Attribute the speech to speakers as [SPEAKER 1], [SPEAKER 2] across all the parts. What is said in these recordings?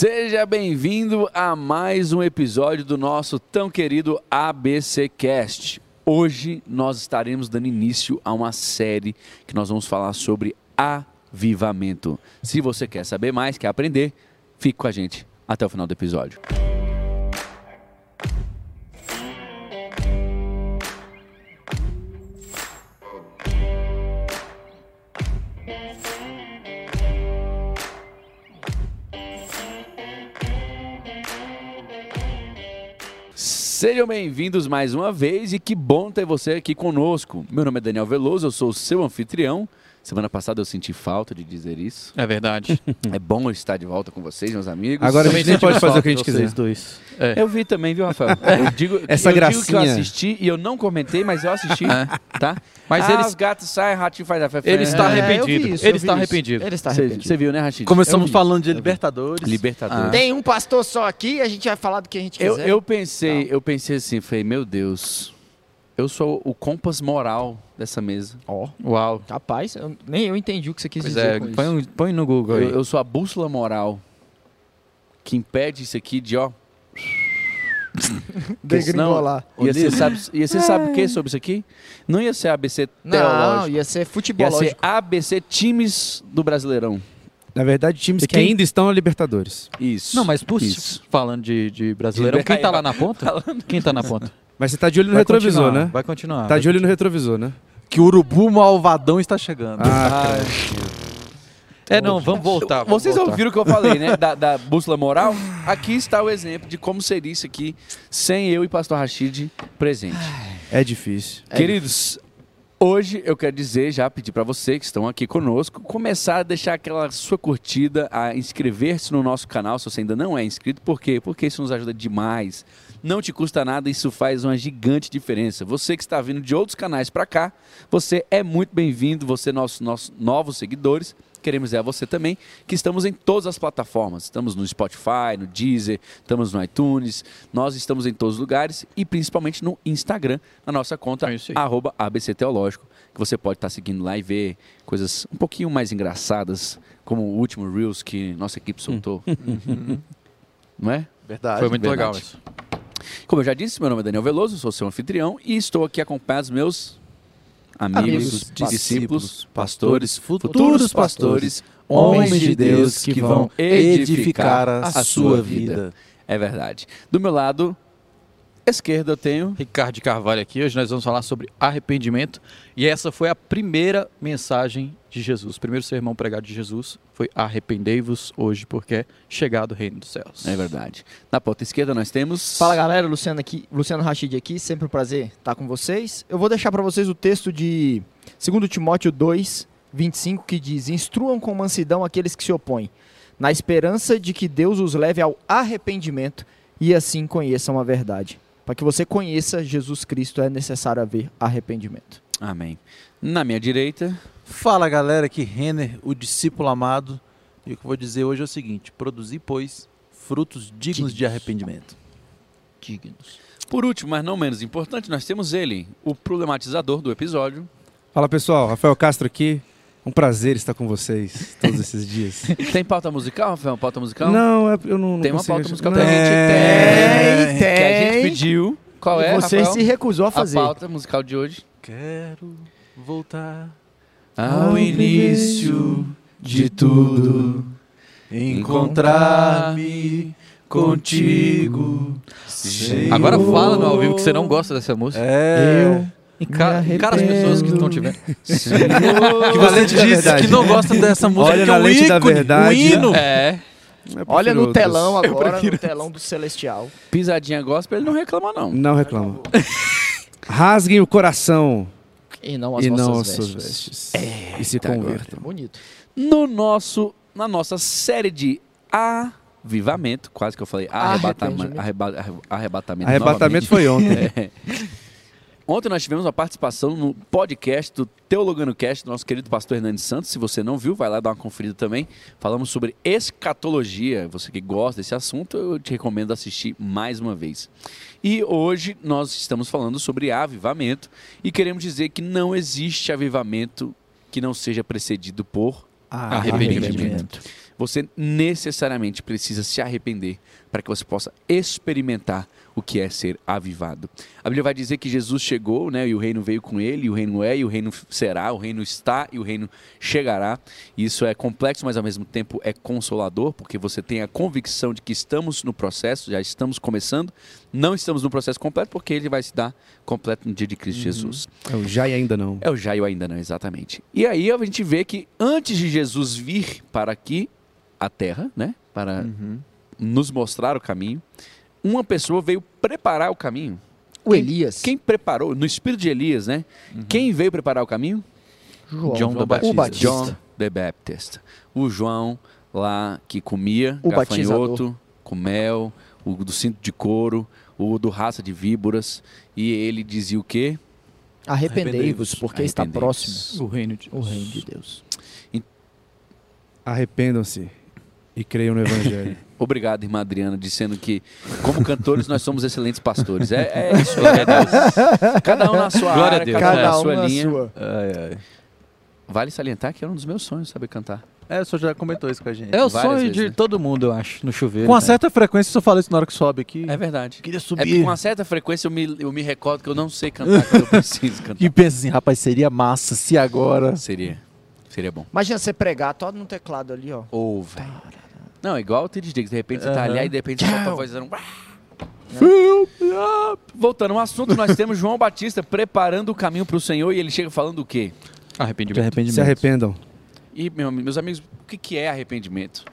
[SPEAKER 1] Seja bem-vindo a mais um episódio do nosso tão querido ABC Cast. Hoje nós estaremos dando início a uma série que nós vamos falar sobre avivamento. Se você quer saber mais, quer aprender, fique com a gente até o final do episódio. Sejam bem-vindos mais uma vez e que bom ter você aqui conosco. Meu nome é Daniel Veloso, eu sou seu anfitrião. Semana passada eu senti falta de dizer isso.
[SPEAKER 2] É verdade.
[SPEAKER 1] É bom estar de volta com vocês, meus amigos.
[SPEAKER 3] Agora a gente nem pode fazer o que a gente quiser.
[SPEAKER 2] dois. É.
[SPEAKER 1] Eu vi também, viu, Rafael? Eu digo,
[SPEAKER 3] Essa
[SPEAKER 1] eu digo que eu
[SPEAKER 3] gracinha.
[SPEAKER 1] assisti e eu não comentei, mas eu assisti, tá?
[SPEAKER 2] Mas
[SPEAKER 1] ah,
[SPEAKER 2] ele-
[SPEAKER 1] os gatos saem, ratinho faz a fé.
[SPEAKER 2] Ele está
[SPEAKER 4] É,
[SPEAKER 2] arrependido.
[SPEAKER 4] eu vi isso,
[SPEAKER 2] Ele
[SPEAKER 4] eu
[SPEAKER 2] está arrependido.
[SPEAKER 4] Ele está
[SPEAKER 1] Você
[SPEAKER 4] arrependido.
[SPEAKER 1] você viu, né, Rachid?
[SPEAKER 5] Começamos
[SPEAKER 1] Eu vi.
[SPEAKER 5] falando de Libertadores.
[SPEAKER 1] Libertadores.
[SPEAKER 4] Tem um pastor só aqui, a gente vai falar do que a gente
[SPEAKER 1] Eu,
[SPEAKER 4] quiser.
[SPEAKER 1] eu pensei, eu pensei assim, falei, meu Deus, eu sou o compass moral dessa mesa.
[SPEAKER 4] Ó,
[SPEAKER 2] Uau.
[SPEAKER 4] rapaz, eu- nem eu entendi o que você quis
[SPEAKER 2] Pois
[SPEAKER 4] dizer
[SPEAKER 2] é,
[SPEAKER 4] com
[SPEAKER 2] põe,
[SPEAKER 4] isso.
[SPEAKER 2] um- põe no Google aí.
[SPEAKER 1] Eu, eu sou a bússola moral que impede isso aqui de, ó...
[SPEAKER 4] Degringolar.
[SPEAKER 1] Ia ser, sabe, ia ser sabe o que sobre isso aqui? Não ia ser ABC
[SPEAKER 4] Não,
[SPEAKER 1] teológico.
[SPEAKER 4] ia ser
[SPEAKER 1] Ia
[SPEAKER 4] futebológico.
[SPEAKER 1] ser ABC times do Brasileirão.
[SPEAKER 3] Na verdade, times
[SPEAKER 2] E
[SPEAKER 3] que
[SPEAKER 2] quem-
[SPEAKER 3] ainda estão na Libertadores.
[SPEAKER 1] Isso.
[SPEAKER 2] Não, mas por
[SPEAKER 1] Isso.
[SPEAKER 2] falando de, de brasileirão, quem tá lá na ponta? Quem tá na ponta?
[SPEAKER 3] Mas você tá de olho no
[SPEAKER 2] Vai
[SPEAKER 3] retrovisor,
[SPEAKER 2] continuar,
[SPEAKER 3] né?
[SPEAKER 2] Vai continuar.
[SPEAKER 3] Tá de olho no retrovisor, né?
[SPEAKER 5] Que o Urubu Malvadão está chegando.
[SPEAKER 3] Ah,
[SPEAKER 2] É, não, vamos voltar. vamos
[SPEAKER 1] Vocês
[SPEAKER 2] voltar.
[SPEAKER 1] ouviram o que eu falei, né? Da, da bússola moral? Aqui está o exemplo de como seria isso aqui sem eu e Pastor Rashid presente.
[SPEAKER 3] é difícil.
[SPEAKER 1] Queridos, hoje eu quero dizer, já pedir para você que estão aqui conosco, começar a deixar aquela sua curtida, a inscrever-se no nosso canal, se você ainda não é inscrito. Por quê? Porque isso nos ajuda demais. Não te custa nada, isso faz uma gigante diferença. Você que está vindo de outros canais para cá, você é muito bem-vindo, você é nosso, nossos novos seguidores. Queremos dizer a você também que estamos em todas as plataformas. Estamos no Spotify, no Deezer, estamos no iTunes, nós estamos em todos os lugares e principalmente no Instagram, na nossa conta
[SPEAKER 2] É
[SPEAKER 1] arroba ABC Teológico, que você pode estar seguindo lá e ver coisas um pouquinho mais engraçadas, como o último Reels que nossa equipe soltou. Não é?
[SPEAKER 5] Verdade.
[SPEAKER 2] Foi muito
[SPEAKER 1] verdade.
[SPEAKER 2] legal isso.
[SPEAKER 1] Como eu já disse, meu nome é Daniel Veloso, sou seu anfitrião e estou aqui acompanhado dos meus amigos,
[SPEAKER 4] Amigos,
[SPEAKER 1] discípulos, pastores,
[SPEAKER 5] futuros
[SPEAKER 1] futuros pastores, homens de Deus que vão edificar a sua vida. É verdade. Do meu lado esquerdo eu tenho
[SPEAKER 2] Ricardo de Carvalho aqui. Hoje nós vamos falar sobre arrependimento. E essa foi a primeira mensagem de Jesus. O primeiro sermão pregado de Jesus foi arrependei-vos hoje, porque é chegado o reino dos céus.
[SPEAKER 1] É verdade. Na ponta esquerda nós temos.
[SPEAKER 4] Fala galera, Luciano aqui, Luciano Rachid aqui, sempre um prazer estar com vocês. Eu vou deixar para vocês o texto de 2 Timóteo 2, 25, que diz: Instruam com mansidão aqueles que se opõem, na esperança de que Deus os leve ao arrependimento e assim conheçam a verdade. Para que você conheça Jesus Cristo é necessário haver arrependimento.
[SPEAKER 1] Amém. Na minha direita,
[SPEAKER 5] Fala galera, aqui Renner, o discípulo amado. E o que eu vou dizer hoje é o seguinte: produzir, pois, frutos dignos de arrependimento.
[SPEAKER 4] Dignos.
[SPEAKER 1] por último, mas não menos importante, nós temos ele, o problematizador do episódio.
[SPEAKER 3] Fala pessoal, Rafael Castro aqui. Um prazer estar com vocês todos esses dias.
[SPEAKER 1] Tem pauta musical, Rafael? Pauta musical?
[SPEAKER 3] Não, é- eu não, não
[SPEAKER 1] Tem uma pauta
[SPEAKER 3] achar-
[SPEAKER 1] musical
[SPEAKER 3] Não.
[SPEAKER 1] que a gente
[SPEAKER 5] É,
[SPEAKER 1] tem, que a gente pediu. Qual é,
[SPEAKER 4] Você
[SPEAKER 1] Rafael?
[SPEAKER 4] se recusou a fazer.
[SPEAKER 1] A pauta musical de hoje.
[SPEAKER 5] Quero voltar
[SPEAKER 1] Ao início de tudo,
[SPEAKER 5] encontrar-me contigo. Senhor.
[SPEAKER 2] Agora fala no ao vivo que você não gosta dessa música.
[SPEAKER 5] É.
[SPEAKER 2] Encara,
[SPEAKER 4] Me
[SPEAKER 2] encara as pessoas que estão te vendo.
[SPEAKER 5] Que você disse que não gosta dessa música.
[SPEAKER 3] Olha
[SPEAKER 5] que
[SPEAKER 3] na
[SPEAKER 5] é um
[SPEAKER 3] lente da
[SPEAKER 5] ícone,
[SPEAKER 3] verdade.
[SPEAKER 5] Um hino.
[SPEAKER 2] É.
[SPEAKER 3] Eu
[SPEAKER 4] Olha
[SPEAKER 3] prefiro
[SPEAKER 4] no
[SPEAKER 3] outros.
[SPEAKER 4] telão agora, no telão do Celestial.
[SPEAKER 1] Pisadinha gospel, ele não reclama não.
[SPEAKER 3] Não reclama. Rasguem o coração
[SPEAKER 4] E não as
[SPEAKER 3] e
[SPEAKER 4] nossas
[SPEAKER 3] não
[SPEAKER 4] vestes.
[SPEAKER 3] vestes. e se
[SPEAKER 1] agora.
[SPEAKER 3] convertam.
[SPEAKER 4] Bonito.
[SPEAKER 1] No nosso, na nossa série de avivamento, quase que eu falei arrebatamento, arrebatamento.
[SPEAKER 3] Arrebatamento
[SPEAKER 1] novamente.
[SPEAKER 3] foi ontem.
[SPEAKER 1] É. Ontem nós tivemos uma participação no podcast do Teologano Cast, do nosso querido pastor Hernandes Santos. Se você não viu, vai lá dar uma conferida também. Falamos sobre escatologia. Você que gosta desse assunto, eu te recomendo assistir mais uma vez. E hoje nós estamos falando sobre avivamento e queremos dizer que não existe avivamento que não seja precedido por
[SPEAKER 2] Arrependimento.
[SPEAKER 1] você necessariamente precisa se arrepender para que você possa experimentar o que é ser avivado. A Bíblia vai dizer que Jesus chegou, né, e o reino veio com ele, e o reino é, e o reino será, o reino está e o reino chegará. Isso é complexo, mas ao mesmo tempo é consolador, porque você tem a convicção de que estamos no processo, já estamos começando, não estamos no processo completo, porque ele vai se dar completo no dia de Cristo Jesus.
[SPEAKER 3] É o já e ainda não.
[SPEAKER 1] É o já e o ainda não, exatamente. E aí a gente vê que antes de Jesus vir para aqui, a terra, né, para nos mostrar o caminho, uma pessoa veio preparar o caminho.
[SPEAKER 4] O
[SPEAKER 1] Quem-
[SPEAKER 4] Elias.
[SPEAKER 1] Quem preparou, no espírito de Elias, né? Quem veio preparar o caminho?
[SPEAKER 4] João,
[SPEAKER 2] John the Baptist.
[SPEAKER 4] O Batista.
[SPEAKER 1] John the Baptist. O João lá que comia
[SPEAKER 4] O
[SPEAKER 1] gafanhoto com mel, o do cinto de couro, o do raça de víboras. E ele dizia o quê?
[SPEAKER 4] Arrependei-vos, porque está
[SPEAKER 1] Arrependei-vos.
[SPEAKER 4] próximo
[SPEAKER 2] O reino de
[SPEAKER 4] o reino de Deus.
[SPEAKER 3] Arrependam-se e creiam no Evangelho.
[SPEAKER 1] Obrigado, irmã Adriana, dizendo que, como cantores, nós somos excelentes pastores. É, é isso, glória a Deus. Cada um na sua
[SPEAKER 2] Glória a
[SPEAKER 1] área,
[SPEAKER 2] Deus.
[SPEAKER 1] cada, um
[SPEAKER 4] Cada
[SPEAKER 1] na sua
[SPEAKER 4] na
[SPEAKER 1] linha.
[SPEAKER 4] sua.
[SPEAKER 5] Ai, ai.
[SPEAKER 1] Vale salientar que é um dos meus sonhos saber cantar.
[SPEAKER 5] É, o senhor já comentou isso com a gente.
[SPEAKER 2] É o sonho
[SPEAKER 1] vezes,
[SPEAKER 2] de
[SPEAKER 1] né?
[SPEAKER 2] todo mundo, eu acho, no chuveiro.
[SPEAKER 5] Com uma
[SPEAKER 2] né?
[SPEAKER 5] certa frequência, o senhor fala isso na hora que sobe aqui.
[SPEAKER 1] É verdade.
[SPEAKER 5] Queria
[SPEAKER 1] É porque
[SPEAKER 5] subir.
[SPEAKER 1] com uma certa frequência eu me, eu me recordo que eu não sei cantar quando eu preciso cantar.
[SPEAKER 5] E pensa assim, rapaz, seria massa se agora...
[SPEAKER 1] Seria. Seria bom.
[SPEAKER 4] Imagina você pregar todo no teclado ali, ó.
[SPEAKER 1] Ou, velho. Não, igual o T.D. Diggs. De repente você tá ali, aí de repente você tá voz dando... Voltando ao assunto, nós temos João Batista preparando o caminho para o Senhor e ele chega falando o quê?
[SPEAKER 2] Arrependimento.
[SPEAKER 5] arrependimento.
[SPEAKER 3] Se arrependam.
[SPEAKER 1] E, meu- meus amigos, o que, que é arrependimento?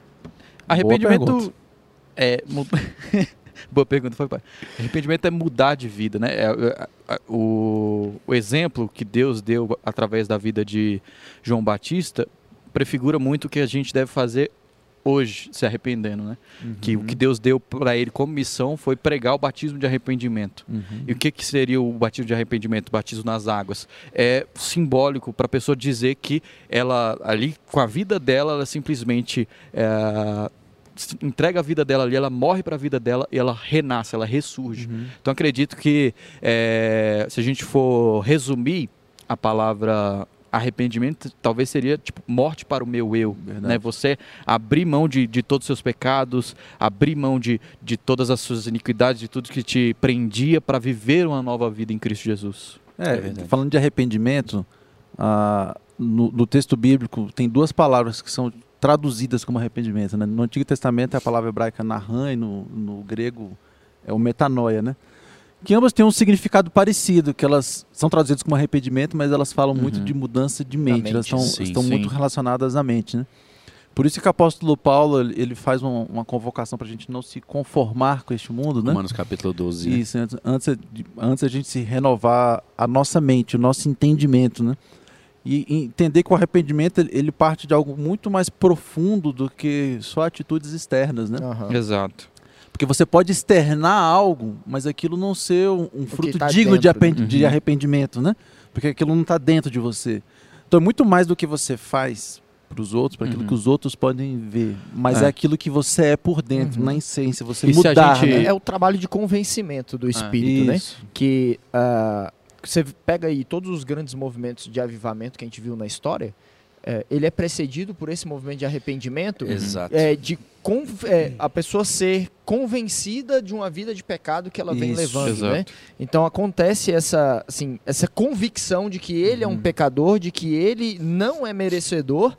[SPEAKER 2] Arrependimento
[SPEAKER 5] pergunta.
[SPEAKER 2] é. mu- Boa pergunta, foi pai. Arrependimento é mudar de vida, né? É, é, é, o, o exemplo que Deus deu através da vida de João Batista prefigura muito o que a gente deve fazer hoje, se arrependendo, né? Que o que Deus deu para ele como missão foi pregar o batismo de arrependimento.
[SPEAKER 5] Uhum.
[SPEAKER 2] E o que, que seria o batismo de arrependimento, o batismo nas águas? É simbólico para a pessoa dizer que ela, ali, com a vida dela, ela simplesmente é, entrega a vida dela ali, ela morre para a vida dela e ela renasce, ela ressurge.
[SPEAKER 5] Uhum.
[SPEAKER 2] Então acredito que é, se a gente for resumir a palavra arrependimento, talvez seria tipo morte para o meu eu,
[SPEAKER 5] Verdade.
[SPEAKER 2] né? Você abrir mão de, de todos os seus pecados, abrir mão de, de todas as suas iniquidades, de tudo que te prendia para viver uma nova vida em Cristo Jesus.
[SPEAKER 5] É,
[SPEAKER 1] É
[SPEAKER 5] falando de arrependimento, ah, no, no texto bíblico tem duas palavras que são traduzidas como arrependimento. Né? No Antigo Testamento é a palavra hebraica nahan e no, no grego é o metanoia, né? Que ambas têm um significado parecido, que elas são traduzidas como arrependimento, mas elas falam muito
[SPEAKER 2] Uhum.
[SPEAKER 5] de mudança de mente,
[SPEAKER 4] mente,
[SPEAKER 5] elas estão,
[SPEAKER 1] sim,
[SPEAKER 5] estão
[SPEAKER 2] sim.
[SPEAKER 5] muito relacionadas à mente, né? Por isso que o apóstolo Paulo ele faz uma, uma convocação para a gente não se conformar com este mundo, né?
[SPEAKER 1] Romanos capítulo 12. né?
[SPEAKER 5] Isso, antes, antes, de- antes a gente se renovar a nossa mente, o nosso entendimento, né? E, e entender que o arrependimento ele, parte de algo muito mais profundo do que só atitudes externas, né?
[SPEAKER 4] Aham.
[SPEAKER 2] Exato.
[SPEAKER 5] Porque você pode externar algo, mas aquilo não ser um, um fruto
[SPEAKER 4] tá
[SPEAKER 5] digno de,
[SPEAKER 2] né?
[SPEAKER 5] de
[SPEAKER 2] Uhum.
[SPEAKER 5] arrependimento, né? Porque aquilo não está dentro de você. Então é muito mais do que você faz para os outros, para aquilo
[SPEAKER 2] Uhum.
[SPEAKER 5] que os outros podem ver, mas é,
[SPEAKER 2] É.
[SPEAKER 5] aquilo que você é por dentro,
[SPEAKER 4] Uhum.
[SPEAKER 5] na essência, você
[SPEAKER 2] E se a
[SPEAKER 5] mudar,
[SPEAKER 2] gente-
[SPEAKER 5] né?
[SPEAKER 4] É o trabalho de convencimento do espírito, né?
[SPEAKER 5] Isso.
[SPEAKER 4] Que ah, você pega aí todos os grandes movimentos de avivamento que a gente viu na história, é, ele é precedido por esse movimento de arrependimento,
[SPEAKER 1] Exato.
[SPEAKER 4] é, de é, a pessoa ser convencida de uma vida de pecado que ela vem
[SPEAKER 5] Isso,
[SPEAKER 4] levando,
[SPEAKER 2] exato.
[SPEAKER 4] né? Então acontece essa, assim, essa convicção de que ele é um
[SPEAKER 5] Uhum.
[SPEAKER 4] pecador, de que ele não é merecedor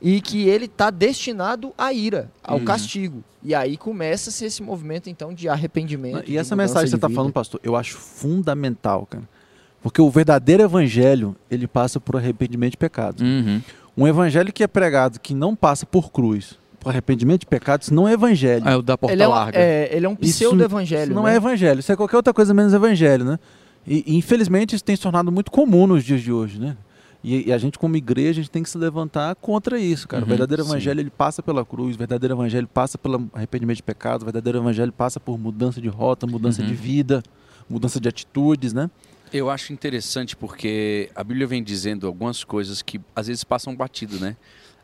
[SPEAKER 4] e que ele está destinado à ira, ao
[SPEAKER 2] Uhum.
[SPEAKER 4] castigo. E aí começa-se esse movimento então de arrependimento.
[SPEAKER 5] E
[SPEAKER 4] de
[SPEAKER 5] essa mensagem que você está falando, pastor, eu acho fundamental, cara. Porque o verdadeiro evangelho, ele passa por arrependimento de pecados.
[SPEAKER 2] Uhum.
[SPEAKER 5] Um evangelho que é pregado, que não passa por cruz, por arrependimento de pecados, isso não é evangelho.
[SPEAKER 2] É o da porta
[SPEAKER 4] ele é, um,
[SPEAKER 2] larga.
[SPEAKER 4] é, ele é um pseudo-evangelho.
[SPEAKER 5] Isso não
[SPEAKER 4] né?
[SPEAKER 5] é evangelho, isso é qualquer outra coisa menos evangelho, né? E, e, infelizmente isso tem se tornado muito comum nos dias de hoje, né? E, e a gente como igreja, a gente tem que se levantar contra isso, cara.
[SPEAKER 2] Uhum,
[SPEAKER 5] o verdadeiro
[SPEAKER 1] sim.
[SPEAKER 5] evangelho, ele passa pela cruz, o verdadeiro evangelho passa pelo arrependimento de pecados, o verdadeiro evangelho passa por mudança de rota, mudança
[SPEAKER 2] Uhum.
[SPEAKER 5] de vida, mudança de atitudes, né?
[SPEAKER 1] Eu acho interessante porque a Bíblia vem dizendo algumas coisas que às vezes passam batido, né?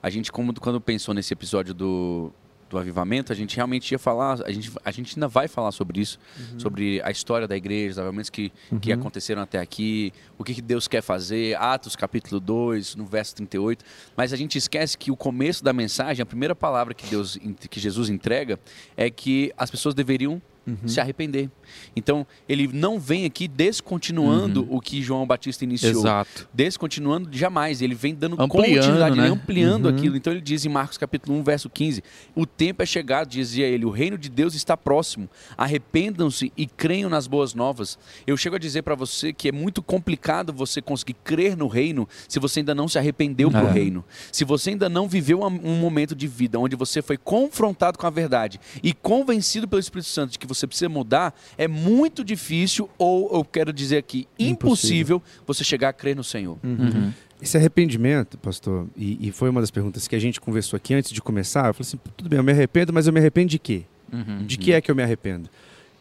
[SPEAKER 1] A gente, como quando pensou nesse episódio do do avivamento, a gente realmente ia falar, a gente, a gente ainda vai falar sobre isso, sobre a história da igreja, os avivamentos que, que
[SPEAKER 5] Uhum.
[SPEAKER 1] aconteceram até aqui, o que, que Deus quer fazer, Atos capítulo 2, no verso 38, mas a gente esquece que o começo da mensagem, a primeira palavra que Deus que Jesus entrega é que as pessoas deveriam
[SPEAKER 5] Uhum.
[SPEAKER 1] se arrepender. Então, ele não vem aqui descontinuando o que João Batista iniciou
[SPEAKER 2] Exato.
[SPEAKER 1] descontinuando jamais, ele vem dando
[SPEAKER 2] Ampliando,
[SPEAKER 1] continuidade,
[SPEAKER 2] né?
[SPEAKER 1] ampliando
[SPEAKER 5] Uhum.
[SPEAKER 1] aquilo. Então ele diz em Marcos capítulo 1, verso 15: "O tempo é chegado", dizia ele, "o reino de Deus está próximo. Arrependam-se e creiam nas boas novas". Eu chego a dizer para você que é muito complicado você conseguir crer no reino se você ainda não se arrependeu pro
[SPEAKER 2] É.
[SPEAKER 1] reino. Se você ainda não viveu um um momento de vida onde você foi confrontado com a verdade e convencido pelo Espírito Santo de que você precisa mudar, é muito difícil ou eu quero dizer aqui, impossível você chegar a crer no Senhor.
[SPEAKER 2] Uhum.
[SPEAKER 3] Esse arrependimento, pastor, e, e foi uma das perguntas que a gente conversou aqui antes de começar. Eu falei assim: tudo bem, eu me arrependo, mas eu me arrependo de quê?
[SPEAKER 2] Uhum.
[SPEAKER 3] De que é que eu me arrependo?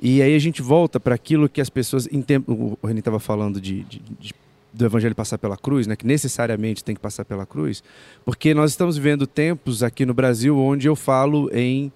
[SPEAKER 3] E aí a gente volta para aquilo que as pessoas. Em tempo, o René estava falando de, de- de- do evangelho passar pela cruz, né? que necessariamente tem que passar pela cruz, porque nós estamos vivendo tempos aqui no Brasil onde eu falo em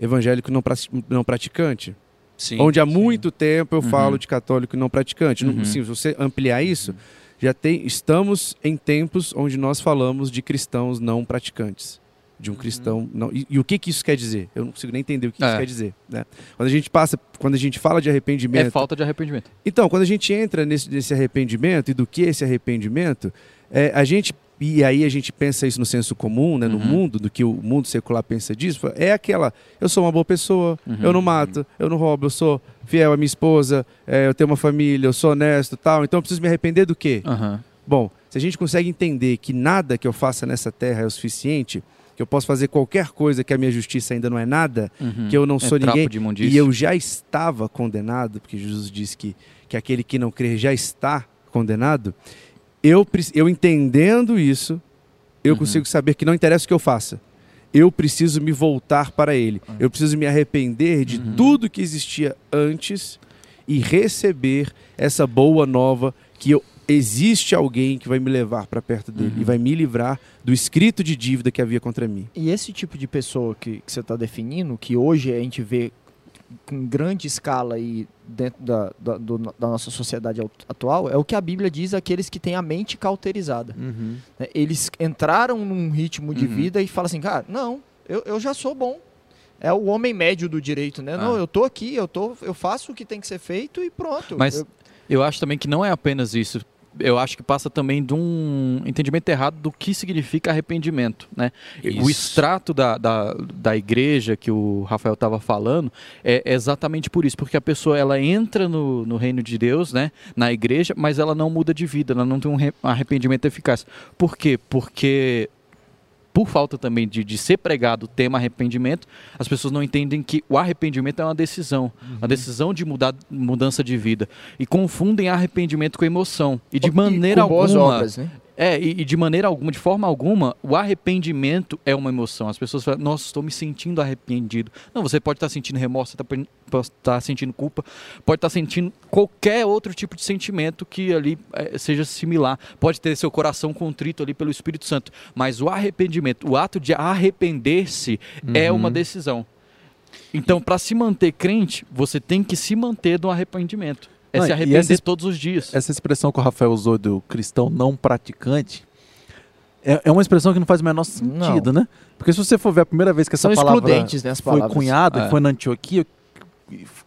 [SPEAKER 3] evangélico não, não praticante.
[SPEAKER 1] Sim.
[SPEAKER 3] onde há muito tempo eu
[SPEAKER 2] Uhum.
[SPEAKER 3] falo de católico não praticante.
[SPEAKER 2] Uhum.
[SPEAKER 3] sim, se você ampliar isso, já tem, estamos em tempos onde nós falamos de cristãos não praticantes. De um cristão não. E, e o que, que isso quer dizer? Eu não consigo nem entender o que isso
[SPEAKER 2] É.
[SPEAKER 3] quer dizer. Né? Quando a gente passa, quando a gente fala de arrependimento.
[SPEAKER 2] É falta de arrependimento.
[SPEAKER 3] Então, quando a gente entra nesse, nesse arrependimento e do que é esse arrependimento, é, a gente e aí a gente pensa isso no senso comum, né, no
[SPEAKER 2] Uhum.
[SPEAKER 3] mundo, do que o mundo secular pensa disso, é aquela, eu sou uma boa pessoa,
[SPEAKER 2] Uhum.
[SPEAKER 3] eu não mato, eu não roubo, eu sou fiel à minha esposa, é, eu tenho uma família, eu sou honesto, tal. Então eu preciso me arrepender do quê?
[SPEAKER 2] Aham.
[SPEAKER 3] Bom, se a gente consegue entender que nada que eu faça nessa terra é o suficiente, que eu posso fazer qualquer coisa que a minha justiça ainda não é nada,
[SPEAKER 2] Uhum.
[SPEAKER 3] que eu não
[SPEAKER 2] É
[SPEAKER 3] sou
[SPEAKER 2] trapo
[SPEAKER 3] ninguém e eu já estava condenado, porque Jesus disse que, que aquele que não crer já está condenado, eu, eu entendendo isso, eu
[SPEAKER 2] Uhum.
[SPEAKER 3] consigo saber que não interessa o que eu faça. Eu preciso me voltar para Ele. Eu preciso me arrepender de
[SPEAKER 2] Uhum.
[SPEAKER 3] tudo que existia antes e receber essa boa nova que eu, existe alguém que vai me levar para perto dele
[SPEAKER 2] Uhum.
[SPEAKER 3] e vai me livrar do escrito de dívida que havia contra mim.
[SPEAKER 4] E esse tipo de pessoa que, que você está definindo, que hoje a gente vê com grande escala aí dentro da, da, do- da nossa sociedade atual, é o que a Bíblia diz aqueles que têm a mente cauterizada.
[SPEAKER 3] Uhum.
[SPEAKER 4] né? Eles entraram num ritmo de
[SPEAKER 1] Uhum.
[SPEAKER 4] vida e falam assim, cara, não, eu, eu já sou bom. É o homem médio do direito, né? Não,
[SPEAKER 1] Ah.
[SPEAKER 4] eu tô aqui, eu, tô, eu faço o que tem que ser feito e pronto.
[SPEAKER 2] Mas
[SPEAKER 4] Eu-
[SPEAKER 2] eu acho também que não é apenas isso. Eu acho que passa também de um entendimento errado do que significa arrependimento, né? O extrato da, da, da igreja que o Rafael estava falando é exatamente por isso, porque a pessoa ela entra no, no reino de Deus, né? Na igreja, mas ela não muda de vida, ela não tem um re- arrependimento eficaz. Por quê? Porque por falta também de, de ser pregado o tema arrependimento, as pessoas não entendem que o arrependimento é uma decisão, uma decisão de mudar, mudança de vida. E confundem arrependimento com emoção. E de
[SPEAKER 4] e
[SPEAKER 2] maneira alguma.
[SPEAKER 4] obras, né?
[SPEAKER 2] É, e, e de maneira alguma, de forma alguma, o arrependimento é uma emoção. As pessoas falam, nossa, estou me sentindo arrependido. Não, você pode estar sentindo remorso, tá- pode estar sentindo culpa, pode estar sentindo qualquer outro tipo de sentimento que ali eh, seja similar. Pode ter seu coração contrito ali pelo Espírito Santo. Mas o arrependimento, o ato de arrepender-se é
[SPEAKER 5] Uhum.
[SPEAKER 2] uma decisão. Então, para se manter crente, você tem que se manter no arrependimento. É
[SPEAKER 5] Não,
[SPEAKER 2] se arrepender
[SPEAKER 5] essa-
[SPEAKER 2] todos os dias.
[SPEAKER 5] Essa expressão que o Rafael usou do cristão não praticante é, é uma expressão que não faz o menor sentido, né? Porque se você for ver a primeira vez que essa
[SPEAKER 4] São
[SPEAKER 5] palavra
[SPEAKER 4] né,
[SPEAKER 5] foi cunhada,
[SPEAKER 2] É.
[SPEAKER 5] foi na Antioquia,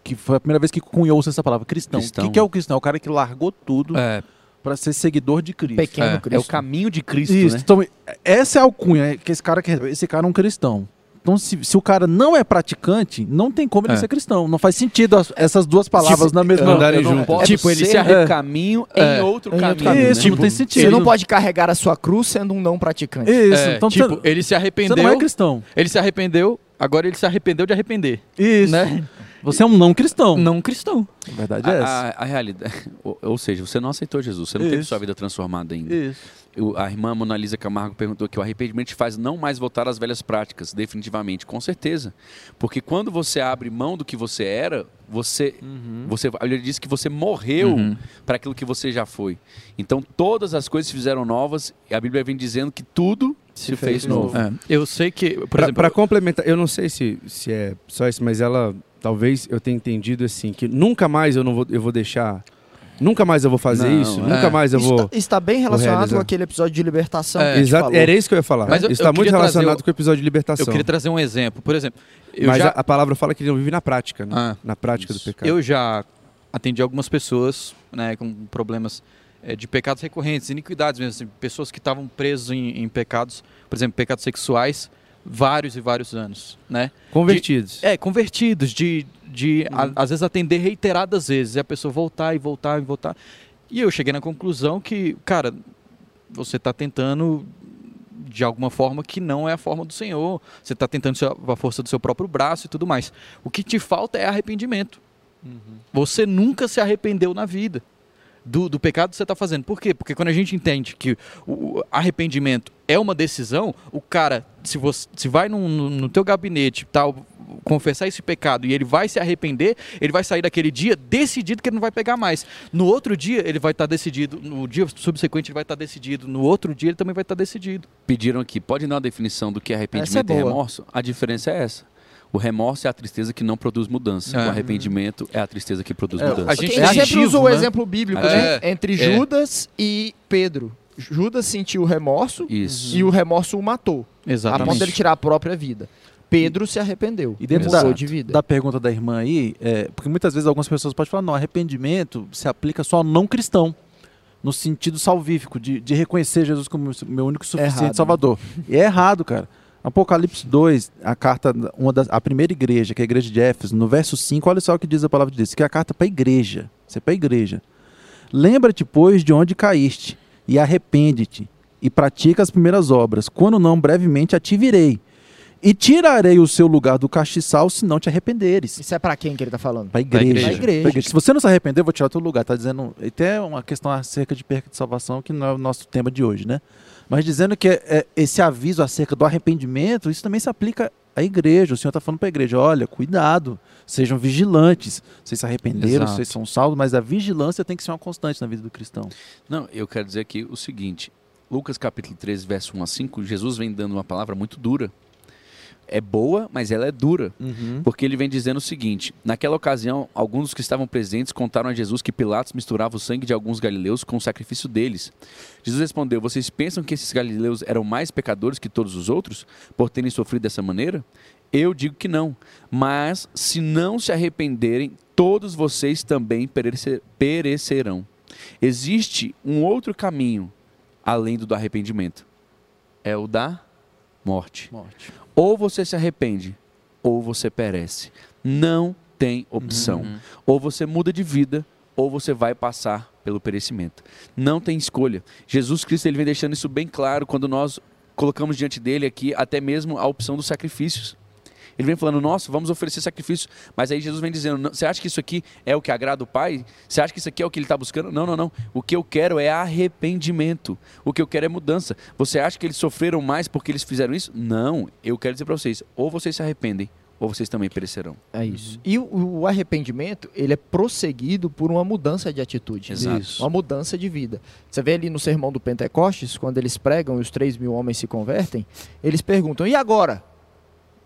[SPEAKER 5] que foi a primeira vez que cunhou-se essa palavra cristão.
[SPEAKER 1] Cristão.
[SPEAKER 5] O que, que é o cristão? É o cara que largou tudo
[SPEAKER 2] É,
[SPEAKER 5] para ser seguidor de Cristo.
[SPEAKER 4] Pequeno
[SPEAKER 2] É, o
[SPEAKER 4] Cristo.
[SPEAKER 1] É o caminho de Cristo,
[SPEAKER 5] Isso,
[SPEAKER 1] né?
[SPEAKER 5] então, essa é a alcunha é que esse cara que esse cara é um cristão. Então, se, se o cara não é praticante, não tem como ele
[SPEAKER 2] É.
[SPEAKER 5] ser cristão. Não faz sentido as- essas duas palavras
[SPEAKER 3] Tipo,
[SPEAKER 5] na mesma
[SPEAKER 3] andarem juntas.
[SPEAKER 5] posso
[SPEAKER 1] tipo, ele
[SPEAKER 5] ser-
[SPEAKER 1] se
[SPEAKER 5] é.
[SPEAKER 1] arrepende caminho
[SPEAKER 2] É.
[SPEAKER 1] em outro
[SPEAKER 4] outro
[SPEAKER 1] caminho. né?
[SPEAKER 5] Isso, não tem sentido.
[SPEAKER 4] Você não pode carregar a sua cruz sendo um não praticante.
[SPEAKER 5] Isso,
[SPEAKER 2] É,
[SPEAKER 5] então
[SPEAKER 2] tipo,
[SPEAKER 5] você,
[SPEAKER 2] ele se
[SPEAKER 5] você
[SPEAKER 2] arrependeu.
[SPEAKER 5] não é cristão.
[SPEAKER 2] Ele se arrependeu, agora ele se arrependeu de arrepender.
[SPEAKER 5] Isso.
[SPEAKER 2] Né?
[SPEAKER 5] Você é um não cristão.
[SPEAKER 2] Não cristão.
[SPEAKER 5] A verdade é essa.
[SPEAKER 1] A, a- a realidade, ou, ou seja, você não aceitou Jesus, você não teve
[SPEAKER 5] Isso.
[SPEAKER 1] sua vida transformada ainda.
[SPEAKER 5] Isso.
[SPEAKER 1] O- a irmã Mona Lisa Camargo perguntou que o arrependimento te faz não mais voltar às velhas práticas, definitivamente, com certeza. Porque quando você abre mão do que você era, você, você ele disse que você morreu
[SPEAKER 2] Uhum.
[SPEAKER 1] para aquilo que você já foi. Então todas as coisas se fizeram novas e a Bíblia vem dizendo que tudo se, fez, novo.
[SPEAKER 2] É, eu sei que,
[SPEAKER 3] pra complementar, eu não sei se, se é só isso, mas ela talvez eu tenha entendido assim que nunca mais eu não vou eu vou deixar, nunca mais eu vou fazer
[SPEAKER 1] Não,
[SPEAKER 3] isso,
[SPEAKER 1] é.
[SPEAKER 3] nunca mais eu
[SPEAKER 4] Isso
[SPEAKER 3] vou.
[SPEAKER 4] tá- está bem relacionado com aquele episódio de libertação
[SPEAKER 2] É,
[SPEAKER 3] Exato,
[SPEAKER 4] falou.
[SPEAKER 3] era isso que eu ia falar.
[SPEAKER 2] Mas eu-
[SPEAKER 3] isso
[SPEAKER 2] eu
[SPEAKER 3] está muito relacionado
[SPEAKER 2] o-
[SPEAKER 3] com o episódio de libertação.
[SPEAKER 2] eu queria trazer um exemplo. Por exemplo, eu
[SPEAKER 3] mas
[SPEAKER 2] já,
[SPEAKER 3] a, a palavra fala que ele não vive na prática, né?
[SPEAKER 2] Ah,
[SPEAKER 3] na prática
[SPEAKER 1] isso.
[SPEAKER 3] do pecado.
[SPEAKER 2] eu já atendi algumas pessoas né, com problemas eh, de pecados recorrentes, iniquidades mesmo, assim, pessoas que estavam presas em, em pecados, por exemplo, pecados sexuais, vários e vários anos, né?
[SPEAKER 3] Convertidos.
[SPEAKER 2] É, convertidos, de, de a-
[SPEAKER 3] Uhum.
[SPEAKER 2] às vezes atender reiteradas vezes, e a pessoa voltar e voltar e voltar. E eu cheguei na conclusão que, cara, você está tentando de alguma forma que não é a forma do Senhor. Você está tentando a força do seu próprio braço e tudo mais. O que te falta é arrependimento. Você nunca se arrependeu na vida do, do pecado que você está fazendo. Por quê? Porque quando a gente entende que o arrependimento é uma decisão, o cara, se você se vai num- no, teu gabinete, tal, confessar esse pecado e ele vai se arrepender, ele vai sair daquele dia decidido que ele não vai pegar mais. No outro dia ele vai estar decidido, no dia subsequente ele vai estar decidido, no outro dia ele também vai estar decidido.
[SPEAKER 1] Pediram aqui, pode dar uma definição do que é
[SPEAKER 4] Essa é
[SPEAKER 1] arrependimento e remorso? A diferença é essa. O remorso é a tristeza que não produz mudança.
[SPEAKER 2] É.
[SPEAKER 1] O arrependimento é a tristeza que produz
[SPEAKER 5] É,
[SPEAKER 1] mudança.
[SPEAKER 2] a gente
[SPEAKER 4] a gente
[SPEAKER 2] é
[SPEAKER 4] sempre usa
[SPEAKER 2] ativo,
[SPEAKER 4] o
[SPEAKER 2] né?
[SPEAKER 4] exemplo bíblico,
[SPEAKER 2] É,
[SPEAKER 4] né? Entre
[SPEAKER 2] é.
[SPEAKER 4] Judas e Pedro. Judas sentiu remorso
[SPEAKER 1] Isso.
[SPEAKER 4] e o remorso o matou, a ponto
[SPEAKER 2] Exatamente.
[SPEAKER 4] dele tirar a própria vida. Pedro se arrependeu.
[SPEAKER 5] E dentro da,
[SPEAKER 4] de
[SPEAKER 5] da pergunta da irmã aí, é, porque muitas vezes algumas pessoas podem falar, não, arrependimento se aplica só ao não cristão, no sentido salvífico, de, de reconhecer Jesus como meu único suficiente
[SPEAKER 4] Errado.
[SPEAKER 5] Salvador. E é errado, cara. Apocalipse 2, a carta, uma das, a primeira igreja, que é a igreja de Éfeso, no verso 5, olha só o que diz a palavra de Deus, que é a carta para a igreja. Isso é para a igreja. Lembra-te, pois, de onde caíste, e arrepende-te, e pratica as primeiras obras. Quando não, brevemente a te virei. E tirarei o seu lugar do castiçal se não te arrependeres.
[SPEAKER 4] Isso é pra quem que ele tá falando?
[SPEAKER 5] Para a igreja.
[SPEAKER 2] igreja.
[SPEAKER 4] Pra igreja.
[SPEAKER 5] Se você não se arrepender, eu vou tirar o teu lugar. Tá dizendo. Até uma questão acerca de perca de salvação, que não é o nosso tema de hoje, né? Mas dizendo que é, é, esse aviso acerca do arrependimento, isso também se aplica à igreja. O Senhor está falando para a igreja: olha, cuidado, sejam vigilantes. Vocês se arrependeram,
[SPEAKER 2] Exato.
[SPEAKER 5] vocês são salvos, mas a vigilância tem que ser uma constante na vida do cristão.
[SPEAKER 1] Não, eu quero dizer aqui o seguinte. Lucas capítulo 13, verso 1 a 5, Jesus vem dando uma palavra muito dura. É boa, mas ela é dura. Porque ele vem dizendo o seguinte: naquela ocasião, alguns dos que estavam presentes contaram a Jesus que Pilatos misturava o sangue de alguns galileus com o sacrifício deles. Jesus respondeu: Vocês pensam que esses galileus eram mais pecadores que todos os outros por terem sofrido dessa maneira? Eu digo que não. Mas se não se arrependerem, todos vocês também perece- perecerão. Existe um outro caminho além do do arrependimento. É o da morte.
[SPEAKER 5] Morte.
[SPEAKER 1] Ou você se arrepende, ou você perece. Não tem opção.
[SPEAKER 2] Uhum.
[SPEAKER 1] Ou você muda de vida, ou você vai passar pelo perecimento. Não tem escolha. Jesus Cristo ele vem deixando isso bem claro quando nós colocamos diante dele aqui até mesmo a opção dos sacrifícios. Ele vem falando, nossa, vamos oferecer sacrifício. Mas aí Jesus vem dizendo, "Não, você acha que isso aqui é o que agrada o Pai? Você acha que isso aqui é o que ele está buscando? Não, não, não. O que eu quero é arrependimento. O que eu quero é mudança. Você acha que eles sofreram mais porque eles fizeram isso? Não. Eu quero dizer para vocês, ou vocês se arrependem, ou vocês também perecerão.
[SPEAKER 4] É isso. E o, o arrependimento, ele é prosseguido por uma mudança de atitude.
[SPEAKER 1] Exato.
[SPEAKER 5] Isso.
[SPEAKER 4] Uma mudança de vida. Você vê ali no sermão do Pentecostes, quando eles pregam e os 3 mil homens se convertem, eles perguntam, e agora?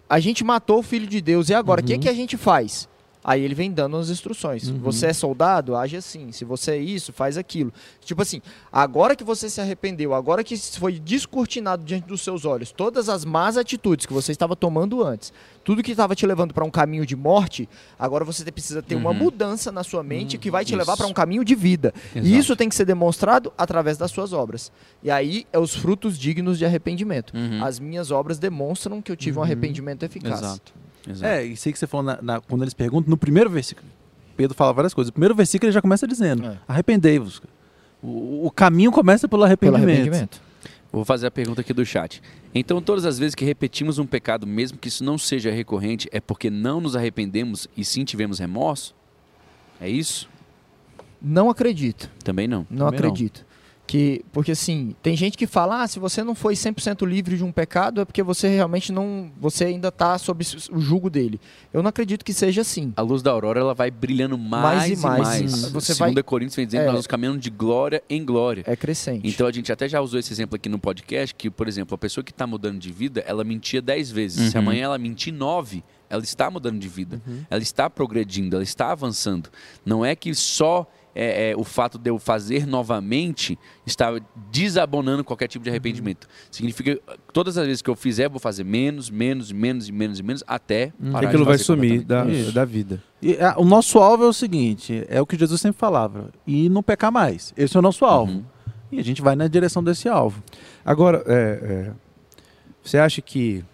[SPEAKER 4] A gente matou o Filho de Deus, e agora? O que,
[SPEAKER 5] Uhum.
[SPEAKER 4] que a gente faz? Aí ele vem dando as instruções.
[SPEAKER 5] Uhum.
[SPEAKER 4] Você é soldado? Age assim. Se você é isso, faz aquilo. Tipo assim, agora que você se arrependeu, agora que foi descortinado diante dos seus olhos, todas as más atitudes que você estava tomando antes, tudo que estava te levando para um caminho de morte, agora você precisa ter uma
[SPEAKER 1] Uhum.
[SPEAKER 4] mudança na sua mente que vai te
[SPEAKER 1] isso.
[SPEAKER 4] levar para um caminho de vida. E
[SPEAKER 1] Exato.
[SPEAKER 4] isso tem que ser demonstrado através das suas obras. E aí é os frutos dignos de arrependimento.
[SPEAKER 1] Uhum.
[SPEAKER 4] As minhas obras demonstram que eu tive um
[SPEAKER 5] Uhum.
[SPEAKER 4] arrependimento eficaz.
[SPEAKER 2] Exato.
[SPEAKER 1] Exato.
[SPEAKER 5] É, isso aí que você falou na- na- quando eles perguntam, no primeiro versículo. Pedro fala várias coisas. No primeiro versículo ele já começa dizendo:
[SPEAKER 4] É.
[SPEAKER 5] arrependei-vos. O, o caminho começa pelo
[SPEAKER 4] Pelo
[SPEAKER 5] arrependimento.
[SPEAKER 4] arrependimento.
[SPEAKER 1] Vou fazer a pergunta aqui do chat. Então, todas as vezes que repetimos um pecado, mesmo que isso não seja recorrente, é porque não nos arrependemos e sim tivemos remorso? É isso?
[SPEAKER 4] Não acredito.
[SPEAKER 1] Também não.
[SPEAKER 4] Não
[SPEAKER 5] Também não.
[SPEAKER 4] acredito. Que, porque assim, tem gente que fala, ah, se você não foi 100% livre de um pecado, é porque você realmente não, você ainda está sob o jugo dele. Eu não acredito que seja assim.
[SPEAKER 1] A luz da aurora ela vai brilhando mais,
[SPEAKER 4] Mais e mais.
[SPEAKER 1] mais.
[SPEAKER 4] Você
[SPEAKER 1] Segundo
[SPEAKER 4] vai-
[SPEAKER 1] Coríntios vem dizendo
[SPEAKER 4] É.
[SPEAKER 1] que nós caminhando de glória em glória.
[SPEAKER 4] É crescente.
[SPEAKER 1] Então a gente até já usou esse exemplo aqui no podcast, que, por exemplo, a pessoa que está mudando de vida, ela mentia 10 vezes. Se
[SPEAKER 2] Uhum.
[SPEAKER 1] amanhã ela mentir 9, ela está mudando de vida. Ela está progredindo, ela está avançando. Não é que só é, é, o fato de eu fazer novamente está desabonando qualquer tipo de arrependimento. Significa que todas as vezes que eu fizer, eu vou fazer menos, menos, menos e menos e menos, até parar
[SPEAKER 3] Que aquilo
[SPEAKER 1] de
[SPEAKER 3] vai sumir da.
[SPEAKER 5] Isso.
[SPEAKER 3] da vida.
[SPEAKER 5] E, ah, o nosso alvo é o seguinte: é o que Jesus sempre falava, e não pecar mais. Esse é o nosso alvo.
[SPEAKER 1] Uhum.
[SPEAKER 5] E a gente vai na direção desse alvo.
[SPEAKER 3] Agora, é, é, você acha que.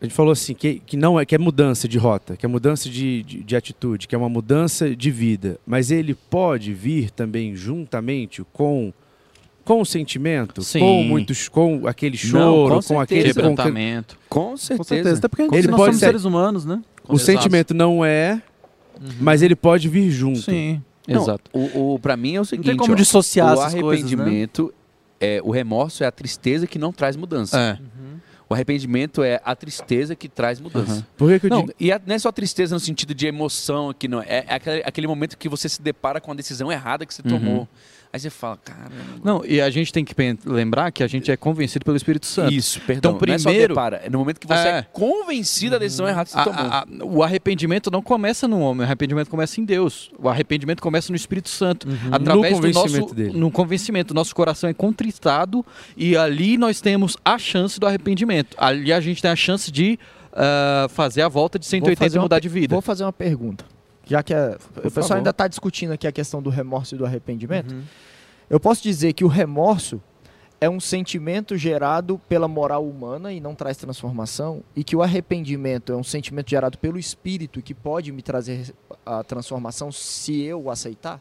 [SPEAKER 3] A gente falou assim, que, que não é que é mudança de rota, que é mudança de, de, de atitude, que é uma mudança de vida. Mas ele pode vir também juntamente com, com o sentimento,
[SPEAKER 2] Sim.
[SPEAKER 3] com muitos, com aquele
[SPEAKER 1] Não,
[SPEAKER 3] choro,
[SPEAKER 1] com
[SPEAKER 3] com, aquele.
[SPEAKER 1] certeza.
[SPEAKER 3] Com,
[SPEAKER 2] Quebrantamento.
[SPEAKER 1] Com
[SPEAKER 5] Com
[SPEAKER 1] certeza.
[SPEAKER 5] certeza. Até porque a gente,
[SPEAKER 3] Ele
[SPEAKER 5] nós
[SPEAKER 3] pode
[SPEAKER 5] somos
[SPEAKER 3] ser-
[SPEAKER 5] seres humanos, né?
[SPEAKER 3] o sentimento não é, mas ele pode vir junto.
[SPEAKER 5] Sim.
[SPEAKER 1] Não,
[SPEAKER 2] Exato.
[SPEAKER 1] O, o, pra mim é o seguinte:
[SPEAKER 5] tem como
[SPEAKER 1] ó,
[SPEAKER 5] dissociar
[SPEAKER 1] o
[SPEAKER 5] essas coisas, né?
[SPEAKER 1] arrependimento, é, o remorso é a tristeza que não traz mudança.
[SPEAKER 2] É.
[SPEAKER 1] O arrependimento é a tristeza que traz mudança.
[SPEAKER 3] Por que, que eu
[SPEAKER 1] Não,
[SPEAKER 3] digo?
[SPEAKER 1] e a- não é só tristeza no sentido de emoção, que não é, é aquele, aquele momento que você se depara com a decisão errada que você
[SPEAKER 2] Uhum.
[SPEAKER 1] tomou. Aí você fala, caramba.
[SPEAKER 2] Não, e a gente tem que lembrar que a gente é convencido pelo Espírito Santo.
[SPEAKER 1] Isso, perdão.
[SPEAKER 2] Então,
[SPEAKER 1] não é só
[SPEAKER 2] primeiro-
[SPEAKER 1] depara, é no momento que você é,
[SPEAKER 2] É.
[SPEAKER 1] convencido da decisão errada que você
[SPEAKER 2] A-
[SPEAKER 1] tomou.
[SPEAKER 2] a- a- o arrependimento não começa no homem, o arrependimento começa em Deus. O arrependimento começa no Espírito Santo. Através
[SPEAKER 3] No
[SPEAKER 2] do nosso
[SPEAKER 3] convencimento dele.
[SPEAKER 2] no convencimento, nosso coração é contristado e ali nós temos a chance do arrependimento. Ali a gente tem a chance de ah, fazer a volta de 180
[SPEAKER 4] fazer
[SPEAKER 2] e
[SPEAKER 4] uma
[SPEAKER 2] mudar de vida.
[SPEAKER 4] Vou fazer uma pergunta. Já que é- o pessoal
[SPEAKER 1] favor.
[SPEAKER 4] ainda está discutindo aqui a questão do remorso e do arrependimento,
[SPEAKER 2] Uhum.
[SPEAKER 4] eu posso dizer que o remorso é um sentimento gerado pela moral humana e não traz transformação, e que o arrependimento é um sentimento gerado pelo espírito que pode me trazer a transformação se eu o aceitar?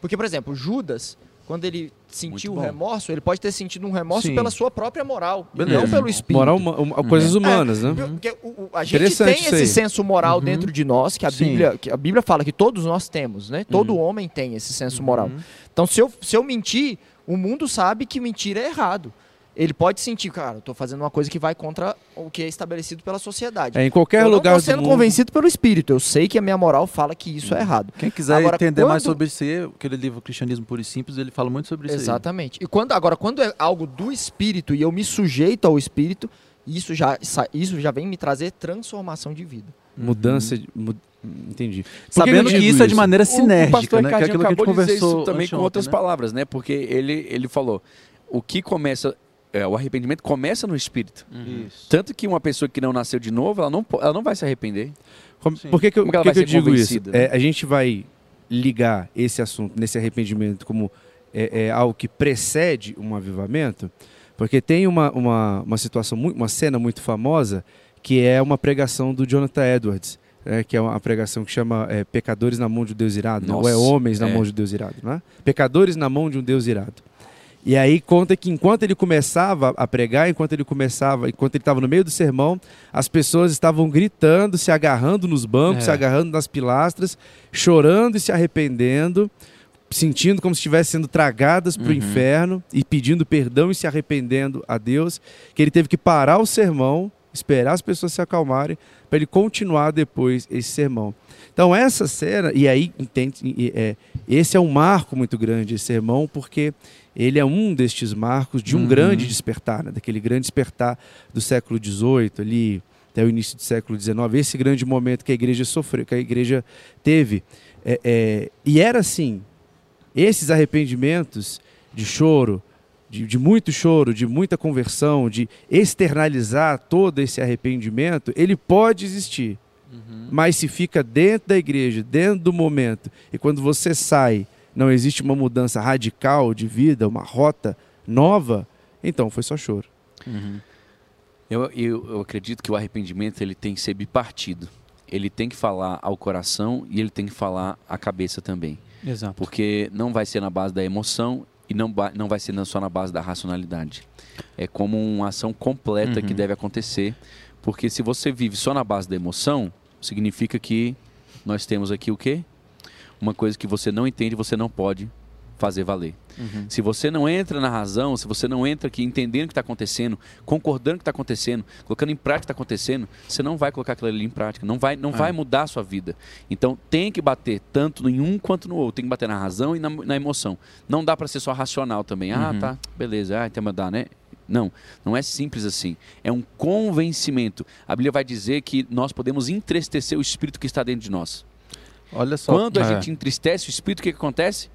[SPEAKER 4] Porque, por exemplo, Judas, quando ele sentiu o remorso, ele pode ter sentido um remorso
[SPEAKER 5] Sim.
[SPEAKER 4] pela sua própria moral, e
[SPEAKER 5] Beleza.
[SPEAKER 4] não pelo espírito.
[SPEAKER 3] Moral, uma- coisas humanas, né?
[SPEAKER 4] Porque o- o- a gente tem esse senso moral
[SPEAKER 2] Uhum.
[SPEAKER 4] dentro de nós, que a,
[SPEAKER 5] Sim.
[SPEAKER 4] Bíblia, que a Bíblia fala que todos nós temos, né? Todo
[SPEAKER 2] Uhum.
[SPEAKER 4] homem tem esse senso moral. Então, se eu, se eu mentir, o mundo sabe que mentir é errado. Ele pode sentir, cara, eu tô fazendo uma coisa que vai contra o que é estabelecido pela sociedade.
[SPEAKER 3] É, em qualquer
[SPEAKER 4] eu
[SPEAKER 3] lugar
[SPEAKER 4] não
[SPEAKER 3] do
[SPEAKER 4] tô sendo
[SPEAKER 3] mundo.
[SPEAKER 4] convencido pelo espírito. Eu sei que a minha moral fala que isso é errado.
[SPEAKER 5] Quem quiser
[SPEAKER 4] Agora,
[SPEAKER 5] entender mais
[SPEAKER 4] quando-
[SPEAKER 5] sobre isso, aquele livro Cristianismo Puro e Simples, ele fala muito sobre isso. aí.
[SPEAKER 4] Exatamente. E quando agora, quando é algo do espírito e eu me sujeito ao espírito, isso já, isso já vem me trazer transformação de vida.
[SPEAKER 3] Mudança. de- mu- Entendi. Por que
[SPEAKER 5] Sabendo
[SPEAKER 3] eu
[SPEAKER 5] que, isso é de maneira
[SPEAKER 1] O-
[SPEAKER 5] sinérgica,
[SPEAKER 1] o pastor
[SPEAKER 5] né? Que é aquilo que a gente
[SPEAKER 1] acabou de dizer
[SPEAKER 5] conversou
[SPEAKER 1] isso também com outras
[SPEAKER 5] né?
[SPEAKER 1] palavras, né? Porque ele, ele falou, o que começa, é, o arrependimento começa no espírito.
[SPEAKER 5] Isso.
[SPEAKER 1] Tanto que uma pessoa que não nasceu de novo, ela não, ela não vai se arrepender.
[SPEAKER 3] Como-
[SPEAKER 5] Sim.
[SPEAKER 3] por que, que eu,
[SPEAKER 1] Como que
[SPEAKER 3] que
[SPEAKER 1] vai
[SPEAKER 3] que eu digo isso?
[SPEAKER 1] convencida,
[SPEAKER 3] É, a gente vai ligar esse assunto, nesse arrependimento, como é, é algo que precede um avivamento, porque tem uma, uma, uma situação, muito, uma cena muito famosa, que é uma pregação do Jonathan Edwards, né, que é uma pregação que chama é, Pecadores na mão de um Deus irado, né, ou é
[SPEAKER 1] Nossa,
[SPEAKER 3] Homens na
[SPEAKER 1] é.
[SPEAKER 3] mão de um Deus irado, né? Pecadores na mão de um Deus irado. E aí conta que enquanto ele começava a pregar, enquanto ele começava, enquanto ele estava no meio do sermão, as pessoas estavam gritando, se agarrando nos bancos,
[SPEAKER 2] É.
[SPEAKER 3] se agarrando nas pilastras, chorando e se arrependendo, sentindo como se estivessem sendo tragadas para o
[SPEAKER 1] Uhum.
[SPEAKER 3] inferno e pedindo perdão e se arrependendo a Deus, que ele teve que parar o sermão, esperar as pessoas se acalmarem para ele continuar depois esse sermão. Então essa cena e aí entende, é, esse é um marco muito grande esse sermão porque ele é um destes marcos de um
[SPEAKER 2] Uhum.
[SPEAKER 3] grande despertar, né? daquele grande despertar do século XVIII ali até o início do século XIX, esse grande momento que a igreja sofreu, que a igreja teve. É, é, e era assim, esses arrependimentos de choro, de, de muito choro, de muita conversão, de externalizar todo esse arrependimento, ele pode existir. Mas se fica dentro da igreja, dentro do momento, e quando você sai, não existe uma mudança radical de vida, uma rota nova, então foi só choro.
[SPEAKER 1] Eu, eu, eu acredito que o arrependimento ele tem que ser bipartido. Ele tem que falar ao coração e ele tem que falar à cabeça também.
[SPEAKER 2] Exato.
[SPEAKER 1] Porque não vai ser na base da emoção e não, não vai ser na- só na base da racionalidade. É como uma ação completa que
[SPEAKER 2] Uhum.
[SPEAKER 1] deve acontecer. Porque se você vive só na base da emoção, significa que nós temos aqui o quê? Uma coisa que você não entende, você não pode fazer valer.
[SPEAKER 2] Uhum.
[SPEAKER 1] Se você não entra na razão, se você não entra aqui entendendo o que está acontecendo, concordando com o que está acontecendo, colocando em prática o que está acontecendo, você não vai colocar aquilo ali em prática, não vai, não
[SPEAKER 2] É.
[SPEAKER 1] vai mudar a sua vida. Então tem que bater tanto em um quanto no outro, tem que bater na razão e na, na emoção. Não dá para ser só racional também. Ah,
[SPEAKER 2] Uhum.
[SPEAKER 1] tá, beleza, ah, tem que mudar, né? Não, não é simples assim. É um convencimento. A Bíblia vai dizer que nós podemos entristecer o espírito que está dentro de nós.
[SPEAKER 5] Olha só.
[SPEAKER 1] Quando a
[SPEAKER 2] É.
[SPEAKER 1] gente entristece o espírito, o que, que acontece?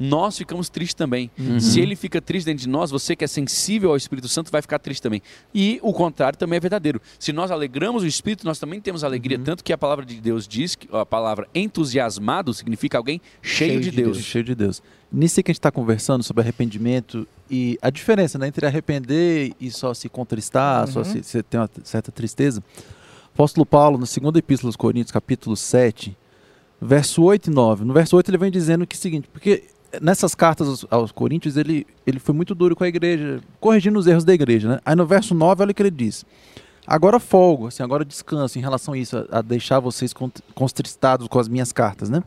[SPEAKER 1] Nós ficamos tristes também.
[SPEAKER 2] Uhum.
[SPEAKER 1] Se ele fica triste dentro de nós, você que é sensível ao Espírito Santo vai ficar triste também. E o contrário também é verdadeiro. Se nós alegramos o Espírito, nós também temos alegria.
[SPEAKER 2] Uhum.
[SPEAKER 1] Tanto que a palavra de Deus diz que a palavra entusiasmado significa alguém cheio,
[SPEAKER 4] Cheio
[SPEAKER 1] de,
[SPEAKER 4] de
[SPEAKER 1] Deus.
[SPEAKER 5] Cheio de Deus. Nisso que a gente está conversando sobre arrependimento e a diferença né, entre arrepender e só se contristar, só
[SPEAKER 4] Uhum.
[SPEAKER 5] se, se ter uma certa tristeza. Apóstolo Paulo, na segunda epístola aos Coríntios, capítulo 7, verso 8 e 9. No verso 8 ele vem dizendo que é o seguinte, porque nessas cartas aos, aos Coríntios ele, ele foi muito duro com a igreja, corrigindo os erros da igreja. Né? Aí no verso 9 olha o que ele diz. Agora folgo, assim, agora descanso em relação a isso, a, a deixar vocês cont- contristados com as minhas cartas, né?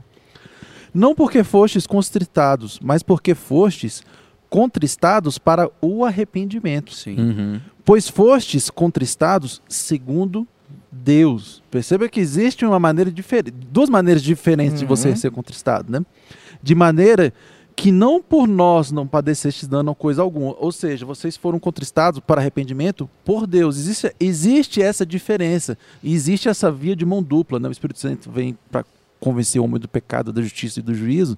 [SPEAKER 5] Não porque fostes contritados, mas porque fostes contristados para o arrependimento.
[SPEAKER 1] Sim.
[SPEAKER 2] Uhum.
[SPEAKER 5] Pois fostes contristados segundo Deus. Perceba que existe uma maneira diferente, duas maneiras diferentes de você
[SPEAKER 4] Uhum.
[SPEAKER 5] ser contristado, né? De maneira que não por nós não padecestes dano a coisa alguma. Ou seja, vocês foram contristados para arrependimento por Deus. Existe, existe essa diferença. E existe essa via de mão dupla. Né? O Espírito Santo vem para convencer o homem do pecado, da justiça e do juízo.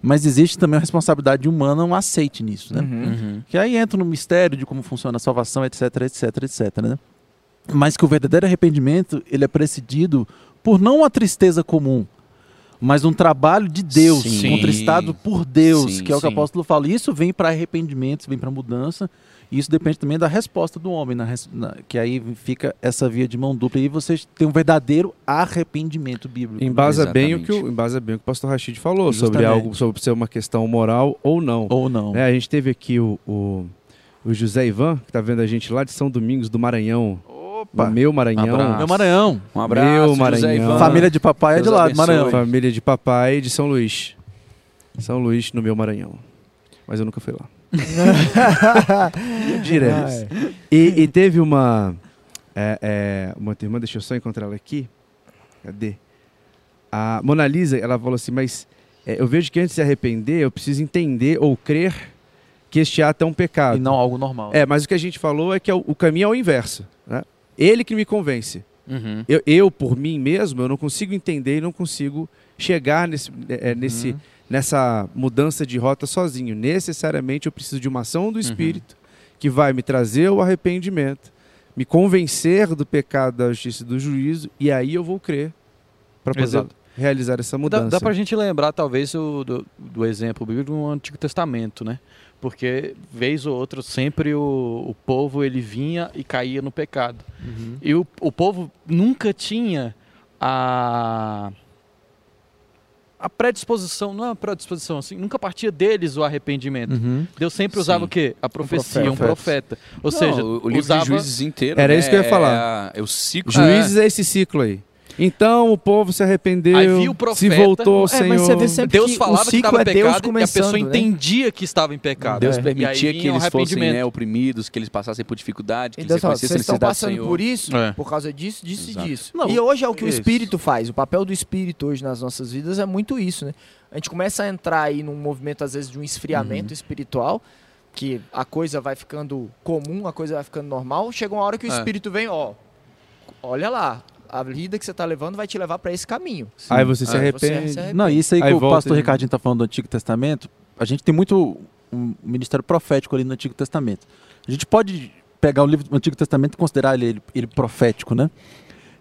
[SPEAKER 5] Mas existe também a responsabilidade humana, um aceite nisso. Né?
[SPEAKER 4] Uhum.
[SPEAKER 2] Uhum.
[SPEAKER 5] Que aí entra no mistério de como funciona a salvação, etc, etc, etc, né? Mas que o verdadeiro arrependimento, ele é precedido por não uma tristeza comum, mas um trabalho de Deus,
[SPEAKER 1] Sim.
[SPEAKER 5] contristado por Deus,
[SPEAKER 1] Sim,
[SPEAKER 5] que é o que o
[SPEAKER 1] sim.
[SPEAKER 5] apóstolo fala. Isso vem para arrependimento, isso vem para mudança, e isso depende também da resposta do homem, na na- que aí fica essa via de mão dupla, e aí você tem um verdadeiro arrependimento bíblico. né?
[SPEAKER 3] Embasa bem, o que o, embasa bem o que o pastor Rachid falou sobre
[SPEAKER 5] Justamente.
[SPEAKER 3] algo, sobre ser uma questão moral ou não.
[SPEAKER 5] Ou não.
[SPEAKER 3] É, a gente teve aqui o, o, o José Ivan, que está vendo a gente lá de São Domingos do Maranhão.
[SPEAKER 5] Opa!
[SPEAKER 3] No meu Maranhão.
[SPEAKER 1] Abraço.
[SPEAKER 5] Meu Maranhão.
[SPEAKER 1] Um abraço,
[SPEAKER 3] Meu
[SPEAKER 1] José
[SPEAKER 3] Maranhão.
[SPEAKER 1] Ivan.
[SPEAKER 5] Família de papai é de
[SPEAKER 1] Deus
[SPEAKER 5] lá,
[SPEAKER 1] abençoe.
[SPEAKER 5] Maranhão.
[SPEAKER 3] Família de papai de São Luís. São Luís, no meu Maranhão. Mas eu nunca fui lá. Diremos. E, e teve uma, é, é, uma irmã, deixa eu só encontrar ela aqui. Cadê? A Mona Lisa, ela falou assim, mas é, eu vejo que antes de se arrepender, eu preciso entender ou crer que este ato é um pecado.
[SPEAKER 5] E não algo normal.
[SPEAKER 3] É, mas o que a gente falou é que é o, o caminho é o inverso. Ele que me convence.
[SPEAKER 1] Uhum.
[SPEAKER 3] Eu, eu, por mim mesmo, eu não consigo entender e não consigo chegar nesse, é, é, nesse,
[SPEAKER 5] Uhum.
[SPEAKER 3] nessa mudança de rota sozinho. Necessariamente eu preciso de uma ação do Espírito que vai me trazer o arrependimento, me convencer do pecado, da justiça e do juízo, e aí eu vou crer para poder
[SPEAKER 2] Exato.
[SPEAKER 3] realizar essa
[SPEAKER 2] Dá,
[SPEAKER 3] mudança.
[SPEAKER 2] dá pra gente lembrar, talvez, o, do, do exemplo bíblico no Antigo Testamento, né? Porque, vez ou outra, sempre o, o povo ele vinha e caía no pecado.
[SPEAKER 5] Uhum.
[SPEAKER 2] E o, o povo nunca tinha a a predisposição, não é uma predisposição assim, nunca partia deles o arrependimento.
[SPEAKER 5] Uhum.
[SPEAKER 2] Deus sempre usava
[SPEAKER 1] Sim.
[SPEAKER 2] o quê? A profecia, um
[SPEAKER 5] profeta.
[SPEAKER 2] profeta. Ou
[SPEAKER 1] Não,
[SPEAKER 2] seja,
[SPEAKER 1] o, o livro
[SPEAKER 2] usava
[SPEAKER 1] de Juízes inteiro.
[SPEAKER 3] Era
[SPEAKER 1] né,
[SPEAKER 3] isso que eu ia
[SPEAKER 1] é
[SPEAKER 3] falar.
[SPEAKER 1] a- É, o ciclo.
[SPEAKER 3] Juízes é esse ciclo aí. Então o povo se arrependeu,
[SPEAKER 2] Aí viu o
[SPEAKER 3] se
[SPEAKER 2] profeta.
[SPEAKER 3] voltou ao
[SPEAKER 4] É,
[SPEAKER 3] Senhor.
[SPEAKER 4] mas você vê sempre
[SPEAKER 2] Deus
[SPEAKER 4] o
[SPEAKER 2] falava que estava
[SPEAKER 4] é Deus
[SPEAKER 2] pecado e a pessoa
[SPEAKER 4] né?
[SPEAKER 2] entendia que estava em pecado.
[SPEAKER 1] Deus
[SPEAKER 2] É.
[SPEAKER 1] permitia que
[SPEAKER 2] o
[SPEAKER 1] eles fossem né, oprimidos, que eles passassem por dificuldade, que eles reconhecessem a
[SPEAKER 4] vocês estão
[SPEAKER 1] necessidade
[SPEAKER 4] passando
[SPEAKER 1] Senhor.
[SPEAKER 4] por isso,
[SPEAKER 2] É.
[SPEAKER 4] por causa disso, disso
[SPEAKER 1] Exato.
[SPEAKER 4] e disso.
[SPEAKER 2] Não,
[SPEAKER 4] e hoje é o que o
[SPEAKER 5] isso.
[SPEAKER 4] Espírito faz. O papel do Espírito hoje nas nossas vidas é muito isso, né? A gente começa a entrar aí num movimento, às vezes, de um esfriamento espiritual, que a coisa vai ficando comum, a coisa vai ficando normal. Chega uma hora que o
[SPEAKER 2] É.
[SPEAKER 4] Espírito vem, ó, olha lá, a vida que você está levando vai te levar para esse caminho.
[SPEAKER 3] Aí você se
[SPEAKER 2] É,
[SPEAKER 3] arrepende.
[SPEAKER 4] Você se
[SPEAKER 5] Não, isso aí,
[SPEAKER 3] Aí
[SPEAKER 5] que o pastor
[SPEAKER 3] de-
[SPEAKER 5] Ricardinho está falando do Antigo Testamento, a gente tem muito um ministério profético ali no Antigo Testamento. A gente pode pegar o livro do Antigo Testamento e considerar ele, ele, ele profético, né?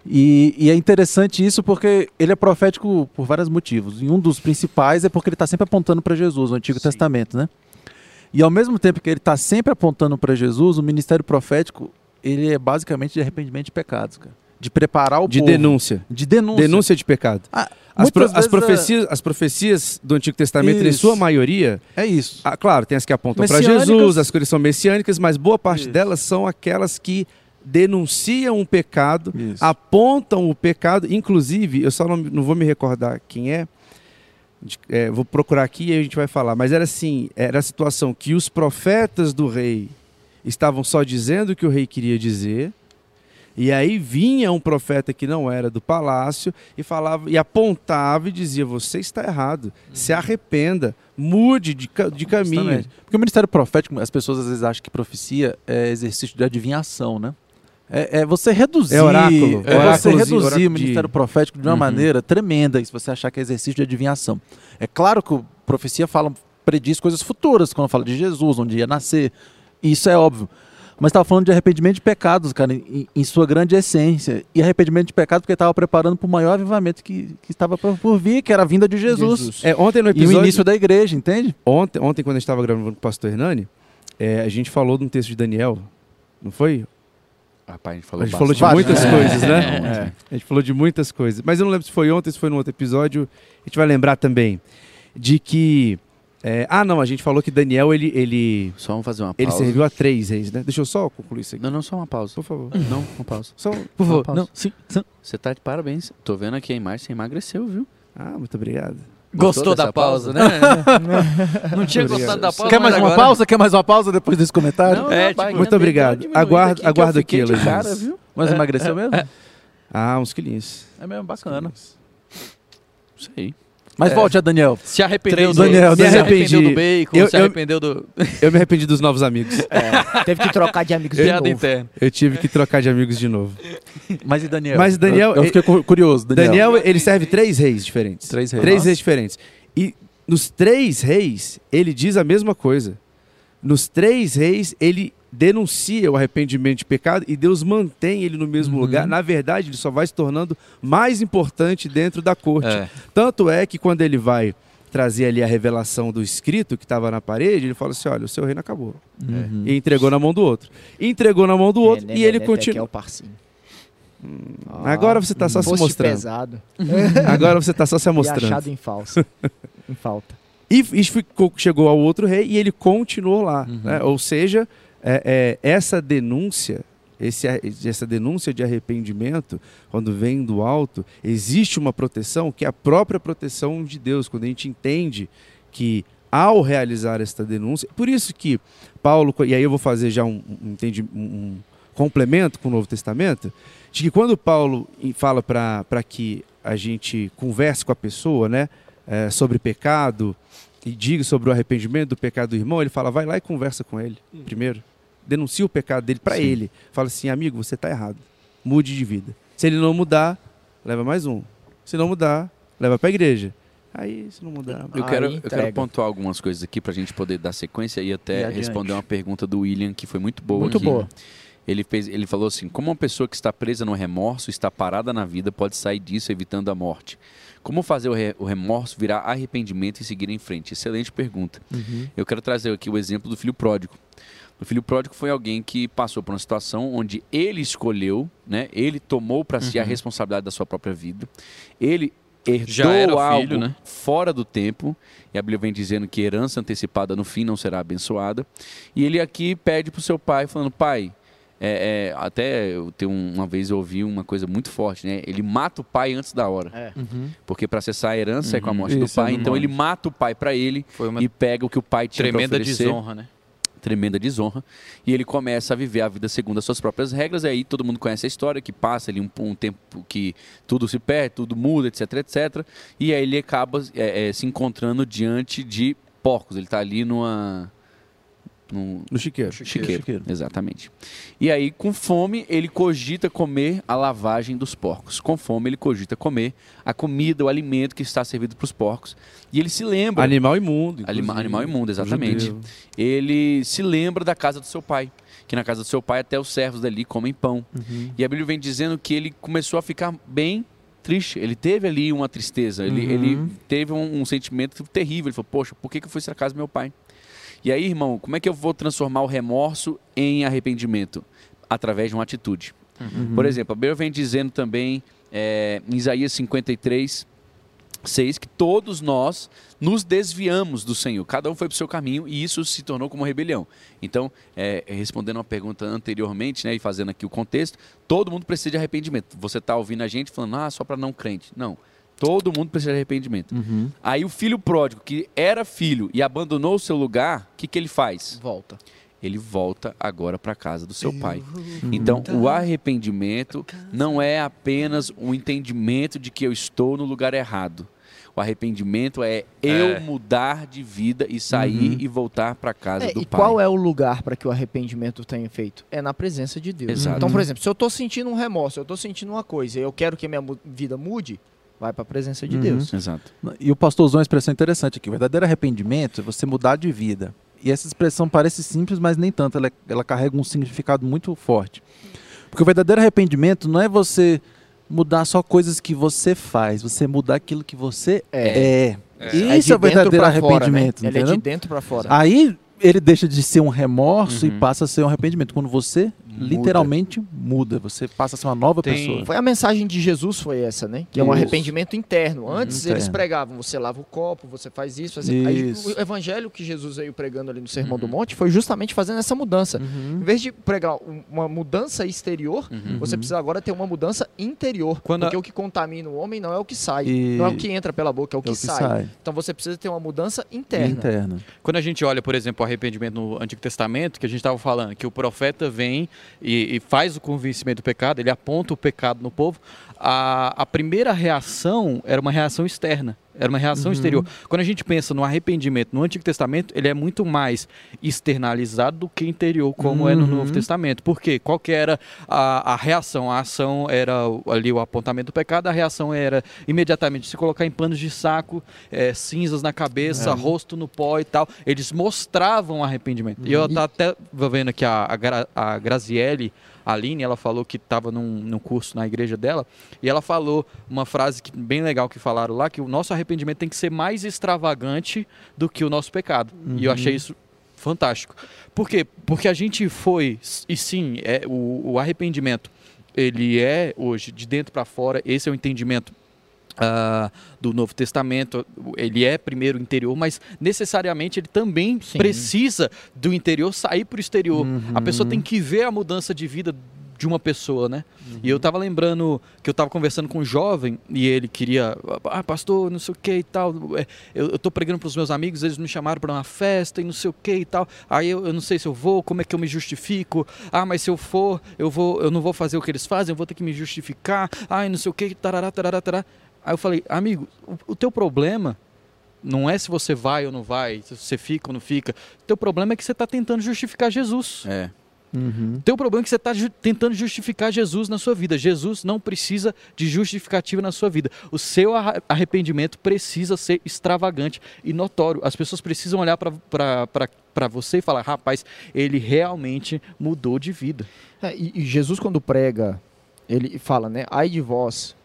[SPEAKER 5] E, e é interessante isso porque ele é profético por vários motivos. E um dos principais é porque ele está sempre apontando para Jesus, o Antigo
[SPEAKER 1] Sim.
[SPEAKER 5] Testamento, né? E ao mesmo tempo que ele está sempre apontando para Jesus, o ministério profético ele é basicamente de arrependimento de pecados, cara. De preparar o
[SPEAKER 3] De
[SPEAKER 5] povo.
[SPEAKER 3] denúncia.
[SPEAKER 5] De denúncia.
[SPEAKER 3] Denúncia de pecado.
[SPEAKER 5] Ah,
[SPEAKER 3] As, pro- as
[SPEAKER 5] vezes,
[SPEAKER 3] profecias, as profecias do Antigo Testamento, em
[SPEAKER 5] Isso.
[SPEAKER 3] sua maioria,
[SPEAKER 5] É isso.
[SPEAKER 3] ah, claro, tem as que apontam para. Jesus, as que são messiânicas, mas boa parte
[SPEAKER 5] Isso.
[SPEAKER 3] delas são aquelas que denunciam um pecado,
[SPEAKER 5] Isso.
[SPEAKER 3] apontam o pecado. Inclusive, eu só não, não vou me recordar quem é, de- é, vou procurar aqui e a gente vai falar. Mas era assim, era a situação que os profetas do rei estavam só dizendo o que o rei queria dizer. E aí vinha um profeta que não era do palácio e falava e apontava e dizia: "Você está errado. Se arrependa, mude de, de caminho".
[SPEAKER 5] Justamente. Porque o ministério profético, as pessoas às vezes acham que profecia é exercício de adivinhação, né? É, é você reduzir,
[SPEAKER 3] É oráculo,
[SPEAKER 5] é você
[SPEAKER 3] oráculozinho,
[SPEAKER 5] reduzir
[SPEAKER 3] oráculo
[SPEAKER 5] o ministério
[SPEAKER 3] de-
[SPEAKER 5] profético de uma
[SPEAKER 1] Uhum.
[SPEAKER 5] maneira tremenda, se você achar que é exercício de adivinhação. É claro que o profecia fala, prediz coisas futuras, quando fala de Jesus, onde ia nascer, isso é óbvio. Mas estava falando de arrependimento de pecados, cara, em, em sua grande essência. E arrependimento de pecados porque estava preparando para o maior avivamento que, que estava por, vir, que era a vinda de Jesus.
[SPEAKER 4] Jesus.
[SPEAKER 3] É, ontem no
[SPEAKER 5] E o
[SPEAKER 3] episódio
[SPEAKER 5] início da igreja, entende?
[SPEAKER 3] Ontem, ontem, quando a gente estava gravando com o pastor Hernani, é, a gente falou de um texto de Daniel, não foi?
[SPEAKER 1] Rapaz, a gente falou
[SPEAKER 3] A gente falou de muitas
[SPEAKER 1] É,
[SPEAKER 3] coisas, né?
[SPEAKER 1] é,
[SPEAKER 3] É. A gente falou de muitas coisas. Mas eu não lembro se foi ontem, se foi no outro episódio. A gente vai lembrar também de que. É, ah, não, a gente falou que Daniel ele, ele,
[SPEAKER 1] Só vamos fazer uma
[SPEAKER 3] ele
[SPEAKER 1] pausa.
[SPEAKER 3] serviu a três reis, né? Deixa eu só concluir isso aqui.
[SPEAKER 1] Não, não, só uma pausa.
[SPEAKER 3] Por favor.
[SPEAKER 1] Não, uma pausa.
[SPEAKER 3] Só...
[SPEAKER 2] Por favor,
[SPEAKER 1] pausa.
[SPEAKER 2] não, sim, sim.
[SPEAKER 1] Você tá de parabéns. Tô vendo aqui a imagem, você emagreceu, viu?
[SPEAKER 3] Ah, muito obrigado.
[SPEAKER 2] Gostou da
[SPEAKER 1] dessa
[SPEAKER 2] pausa, né? Não tinha
[SPEAKER 3] Obrigado.
[SPEAKER 2] gostado da pausa.
[SPEAKER 5] Quer mais
[SPEAKER 2] mas
[SPEAKER 5] uma
[SPEAKER 2] agora-
[SPEAKER 5] pausa? Quer mais uma pausa depois desse comentário?
[SPEAKER 1] Não,
[SPEAKER 2] É, tipo,
[SPEAKER 3] muito obrigado. Aguardo-
[SPEAKER 1] aqui
[SPEAKER 3] aguardo Jesus.
[SPEAKER 1] viu?
[SPEAKER 5] Mas emagreceu mesmo?
[SPEAKER 3] Ah, uns quilinhos.
[SPEAKER 5] É mesmo, bacana.
[SPEAKER 1] Sei.
[SPEAKER 5] Mas
[SPEAKER 2] É.
[SPEAKER 5] volte a Daniel.
[SPEAKER 2] Se arrependeu do,
[SPEAKER 5] Daniel,
[SPEAKER 2] se
[SPEAKER 3] Daniel.
[SPEAKER 2] arrependeu
[SPEAKER 3] Me
[SPEAKER 2] do bacon,
[SPEAKER 3] Eu-
[SPEAKER 2] se
[SPEAKER 3] eu-
[SPEAKER 2] arrependeu do
[SPEAKER 3] Eu me arrependi dos novos amigos.
[SPEAKER 4] É, teve que trocar de amigos de
[SPEAKER 2] piada
[SPEAKER 4] novo.
[SPEAKER 2] interna.
[SPEAKER 3] Eu tive que trocar de amigos de novo.
[SPEAKER 5] Mas e Daniel?
[SPEAKER 3] Mas Daniel-
[SPEAKER 5] Eu, eu fiquei cu- curioso, Daniel.
[SPEAKER 3] Daniel, ele serve três reis diferentes.
[SPEAKER 5] Três reis.
[SPEAKER 3] Três
[SPEAKER 5] Nossa.
[SPEAKER 3] reis diferentes. E nos três reis, ele diz a mesma coisa. Nos três reis, ele denuncia o arrependimento de pecado e Deus mantém ele no mesmo
[SPEAKER 5] Uhum.
[SPEAKER 3] lugar. Na verdade, ele só vai se tornando mais importante dentro da corte.
[SPEAKER 2] É.
[SPEAKER 3] Tanto é que quando ele vai trazer ali a revelação do escrito que estava na parede, ele fala assim: olha, o seu reino acabou.
[SPEAKER 5] Uhum.
[SPEAKER 3] E entregou na mão do outro. Entregou na mão do outro
[SPEAKER 4] É, né,
[SPEAKER 3] e ele
[SPEAKER 4] né, né, que é
[SPEAKER 3] continua.
[SPEAKER 4] o parcinho.
[SPEAKER 3] Agora você está só se mostrando.
[SPEAKER 4] pesado
[SPEAKER 3] Agora você está só se
[SPEAKER 4] e
[SPEAKER 3] mostrando.
[SPEAKER 4] achado em falso. em falta.
[SPEAKER 3] E isso ficou- chegou ao outro rei e ele continuou lá.
[SPEAKER 5] Uhum.
[SPEAKER 3] né? Ou seja, é- é, essa denúncia, esse, essa denúncia de arrependimento, quando vem do alto, existe uma proteção que é a própria proteção de Deus. Quando a gente entende que ao realizar esta denúncia, por isso que Paulo, e aí eu vou fazer já um, um, um- um complemento com o Novo Testamento, de que quando Paulo fala para que a gente converse com a pessoa, né, é, sobre pecado e diga sobre o arrependimento do pecado do irmão, ele fala, vai lá e conversa com ele primeiro. Denuncia o pecado dele para ele. Fala assim, amigo, você está errado. Mude de vida. Se ele não mudar, leva mais um. Se não mudar, leva para a igreja. Aí, se não mudar...
[SPEAKER 1] Eu
[SPEAKER 4] Aí
[SPEAKER 1] quero, eu quero pontuar algumas coisas aqui pra gente poder dar sequência e
[SPEAKER 2] E
[SPEAKER 1] até
[SPEAKER 2] adiante.
[SPEAKER 1] responder uma pergunta do William que foi muito boa.
[SPEAKER 4] Muito
[SPEAKER 1] aqui.
[SPEAKER 4] boa.
[SPEAKER 1] Ele, fez, ele falou assim: como uma pessoa que está presa no remorso, está parada na vida, pode sair disso evitando a morte? Como fazer o, re- o remorso virar arrependimento e seguir em frente? Excelente pergunta.
[SPEAKER 5] Uhum.
[SPEAKER 1] Eu quero trazer aqui o exemplo do filho pródigo. O filho pródigo foi alguém que passou por uma situação onde ele escolheu, né? Ele tomou para si a
[SPEAKER 2] Uhum.
[SPEAKER 1] responsabilidade da sua própria vida. Ele herdou
[SPEAKER 2] Já era filho,
[SPEAKER 1] algo
[SPEAKER 2] né?
[SPEAKER 1] fora do tempo. E a Bíblia vem dizendo que herança antecipada no fim não será abençoada. E ele aqui pede para o seu pai, falando: Pai, é, é, até eu tenho um- uma vez eu ouvi uma coisa muito forte, né? Ele mata o pai antes da hora.
[SPEAKER 4] É.
[SPEAKER 5] Uhum.
[SPEAKER 1] Porque para acessar a herança é com a
[SPEAKER 2] Uhum.
[SPEAKER 1] morte do
[SPEAKER 5] Isso, é
[SPEAKER 1] pai. Então
[SPEAKER 5] morte.
[SPEAKER 1] ele mata o pai para ele e pega o que o pai tinha
[SPEAKER 2] tremenda desonra, né?
[SPEAKER 1] Tremenda desonra. E ele começa a viver a vida segundo as suas próprias regras. E aí todo mundo conhece a história, que passa ali um, um tempo que tudo se perde, tudo muda, etc, etc. E aí ele acaba é, é, se encontrando diante de porcos. Ele está ali numa... num-
[SPEAKER 3] No chiqueiro.
[SPEAKER 1] Chiqueiro.
[SPEAKER 5] Chiqueiro.
[SPEAKER 1] Exatamente. E aí, com fome, ele cogita comer a lavagem dos porcos. Com fome, ele cogita comer a comida, o alimento que está servido para os porcos. E ele se lembra.
[SPEAKER 3] Animal imundo.
[SPEAKER 1] Anima- animal imundo, exatamente.
[SPEAKER 3] Judeu.
[SPEAKER 1] ele se lembra da casa do seu pai. Que na casa do seu pai até os servos dali comem pão.
[SPEAKER 5] Uhum.
[SPEAKER 1] E a Bíblia vem dizendo que ele começou a ficar bem triste. Ele teve ali uma tristeza. Ele,
[SPEAKER 5] Uhum.
[SPEAKER 1] ele teve um, um sentimento terrível. Ele falou, poxa, por que, que eu fui essa casa do meu pai? E aí, irmão, como é que eu vou transformar o remorso em arrependimento? Através de uma atitude.
[SPEAKER 5] Uhum.
[SPEAKER 1] Por exemplo, a Bíblia vem dizendo também é, em Isaías 53, 6, que todos nós nos desviamos do Senhor. Cada um foi para o seu caminho e isso se tornou como rebelião. Então, é, respondendo uma pergunta anteriormente né, e fazendo aqui o contexto, todo mundo precisa de arrependimento. Você está ouvindo a gente falando, ah, só para não crente. Não. Todo mundo precisa de arrependimento.
[SPEAKER 5] Uhum.
[SPEAKER 1] Aí o filho pródigo, que era filho e abandonou o seu lugar, o que, que ele faz?
[SPEAKER 4] Volta.
[SPEAKER 1] Ele volta agora para casa do seu pai. Então, o arrependimento não é apenas um entendimento de que eu estou no lugar errado. O arrependimento é eu
[SPEAKER 2] É.
[SPEAKER 1] mudar de vida e sair e voltar para casa
[SPEAKER 4] É,
[SPEAKER 1] do
[SPEAKER 4] e
[SPEAKER 1] pai.
[SPEAKER 4] qual é o lugar para que o arrependimento tenha feito? É na presença de Deus.
[SPEAKER 1] Exato.
[SPEAKER 4] Então, por exemplo, se eu estou sentindo um remorso, eu estou sentindo uma coisa e eu quero que a minha vida mude, vai para a presença de
[SPEAKER 5] Uhum.
[SPEAKER 4] Deus.
[SPEAKER 1] Exato.
[SPEAKER 5] E o pastor usou uma expressão interessante aqui. O verdadeiro arrependimento é você mudar de vida. E essa expressão parece simples, mas nem tanto. Ela, ela carrega um significado muito forte. Porque o verdadeiro arrependimento não é você mudar só coisas que você faz, você mudar aquilo que você é.
[SPEAKER 4] É
[SPEAKER 5] Isso
[SPEAKER 4] de
[SPEAKER 5] é o verdadeiro
[SPEAKER 4] pra fora, né?
[SPEAKER 5] arrependimento.
[SPEAKER 4] Ele é
[SPEAKER 5] entendeu?
[SPEAKER 4] de dentro para fora.
[SPEAKER 5] Aí ele deixa de ser um remorso
[SPEAKER 1] Uhum.
[SPEAKER 5] e passa a ser um arrependimento. Quando você literalmente muda, você passa a ser uma nova
[SPEAKER 2] Tem-
[SPEAKER 5] pessoa.
[SPEAKER 4] Foi a mensagem de Jesus foi essa, né? Que é um
[SPEAKER 5] Isso.
[SPEAKER 4] arrependimento interno. Antes
[SPEAKER 5] Interno.
[SPEAKER 4] eles pregavam, você lava o copo, você faz isso, faz aquilo. Aí
[SPEAKER 5] Isso.
[SPEAKER 4] o evangelho que Jesus veio pregando ali no Sermão do Monte foi justamente fazendo essa mudança.
[SPEAKER 5] Uhum.
[SPEAKER 4] Em vez de pregar um- uma mudança exterior,
[SPEAKER 1] Uhum.
[SPEAKER 4] você precisa agora ter uma mudança interior.
[SPEAKER 2] Quando
[SPEAKER 4] porque
[SPEAKER 2] a-
[SPEAKER 4] o que contamina o homem não é o que sai,
[SPEAKER 5] E-
[SPEAKER 4] não é o que entra pela boca, é o
[SPEAKER 5] É
[SPEAKER 4] que,
[SPEAKER 5] o que
[SPEAKER 4] sai.
[SPEAKER 5] sai.
[SPEAKER 4] Então você precisa ter uma mudança interna.
[SPEAKER 5] Interna.
[SPEAKER 2] Quando a gente olha, por exemplo, o arrependimento no Antigo Testamento, que a gente estava falando, que o profeta vem e, e faz o convencimento do pecado, ele aponta o pecado no povo, a, a primeira reação era uma reação externa, era uma reação exterior. Quando a gente pensa no arrependimento no Antigo Testamento, ele é muito mais externalizado do que interior, como é no
[SPEAKER 5] Uhum.
[SPEAKER 2] Novo Testamento. Por quê? Qual que era a, a reação? A ação era ali o apontamento do pecado, a reação era imediatamente se colocar em panos de saco, eh, cinzas na cabeça, rosto no pó e tal. Eles mostravam arrependimento. E eu
[SPEAKER 4] E-
[SPEAKER 2] tá até vendo aqui a, a, Gra- a Graziele Aline, ela falou que estava num, num curso na igreja dela, e ela falou uma frase que, bem legal que falaram lá, que o nosso arrependimento tem que ser mais extravagante do que o nosso pecado. E eu achei isso fantástico. Por quê? Porque a gente foi, e sim, é, o, o arrependimento, ele é hoje de dentro para fora, esse é o entendimento ah, do Novo Testamento, ele é primeiro interior, mas necessariamente ele também
[SPEAKER 4] Sim.
[SPEAKER 2] precisa do interior sair para o exterior. A pessoa
[SPEAKER 5] Uhum.
[SPEAKER 2] tem que ver a mudança de vida de uma pessoa, né? E eu tava lembrando que eu tava conversando com um jovem e ele queria, ah, pastor, não sei o que e tal. é, Eu, eu tô pregando para os meus amigos, eles me chamaram para uma festa e não sei o que e tal. Aí eu, eu não sei se eu vou, como é que eu me justifico? Ah, mas se eu for, eu vou, eu não vou fazer o que eles fazem, eu vou ter que me justificar. Ah, não sei o que, tarará, tarará, tarará. Aí eu falei, amigo, o, o teu problema não é se você vai ou não vai, se você fica ou não fica. O teu problema é que você está tentando justificar Jesus.
[SPEAKER 1] É.
[SPEAKER 5] Uhum.
[SPEAKER 2] Teu problema é que você está tentando justificar Jesus na sua vida. Jesus não precisa de justificativa na sua vida. O seu arrependimento precisa ser extravagante e notório. As pessoas precisam olhar para você e falar: rapaz, ele realmente mudou de vida.
[SPEAKER 4] É, e, e Jesus, quando prega, ele fala, né? Ai de vós.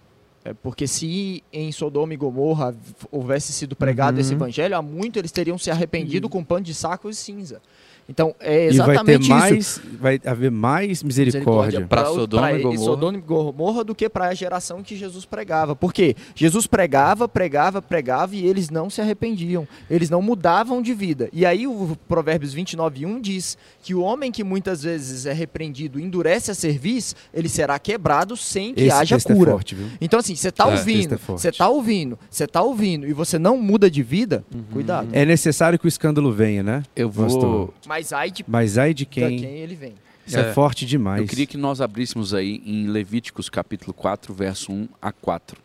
[SPEAKER 4] É, porque se em Sodoma e Gomorra houvesse sido pregado
[SPEAKER 5] Uhum.
[SPEAKER 4] esse evangelho, há muito eles teriam se arrependido com pano de saco e cinza. Então, é
[SPEAKER 3] E vai ter
[SPEAKER 4] exatamente isso.
[SPEAKER 3] mais, vai haver mais misericórdia.
[SPEAKER 2] Pra- Sodoma
[SPEAKER 4] pra
[SPEAKER 2] e Gomorra.
[SPEAKER 4] Sodoma e Gomorra do que para a geração que Jesus pregava. Por quê? Jesus pregava, pregava, pregava e eles não se arrependiam. Eles não mudavam de vida. E aí o Provérbios 29:1 diz que o homem que muitas vezes é repreendido e endurece a cerviz, ele será quebrado sem que
[SPEAKER 3] Esse
[SPEAKER 4] haja
[SPEAKER 3] é
[SPEAKER 4] cura.
[SPEAKER 3] forte, viu?
[SPEAKER 4] Então assim, você tá
[SPEAKER 2] É,
[SPEAKER 4] ouvindo,
[SPEAKER 3] é forte.
[SPEAKER 4] você tá ouvindo, você tá ouvindo e você não muda de vida, cuidado.
[SPEAKER 3] É necessário que o escândalo venha, né?
[SPEAKER 1] Eu vou.
[SPEAKER 3] Pastor.
[SPEAKER 4] Mas ai de
[SPEAKER 3] Mas ai de quem?
[SPEAKER 4] quem ele vem.
[SPEAKER 3] Isso é,
[SPEAKER 2] É.
[SPEAKER 3] forte demais.
[SPEAKER 1] Eu queria que nós abríssemos aí em Levíticos capítulo 4, verso 1 a 4.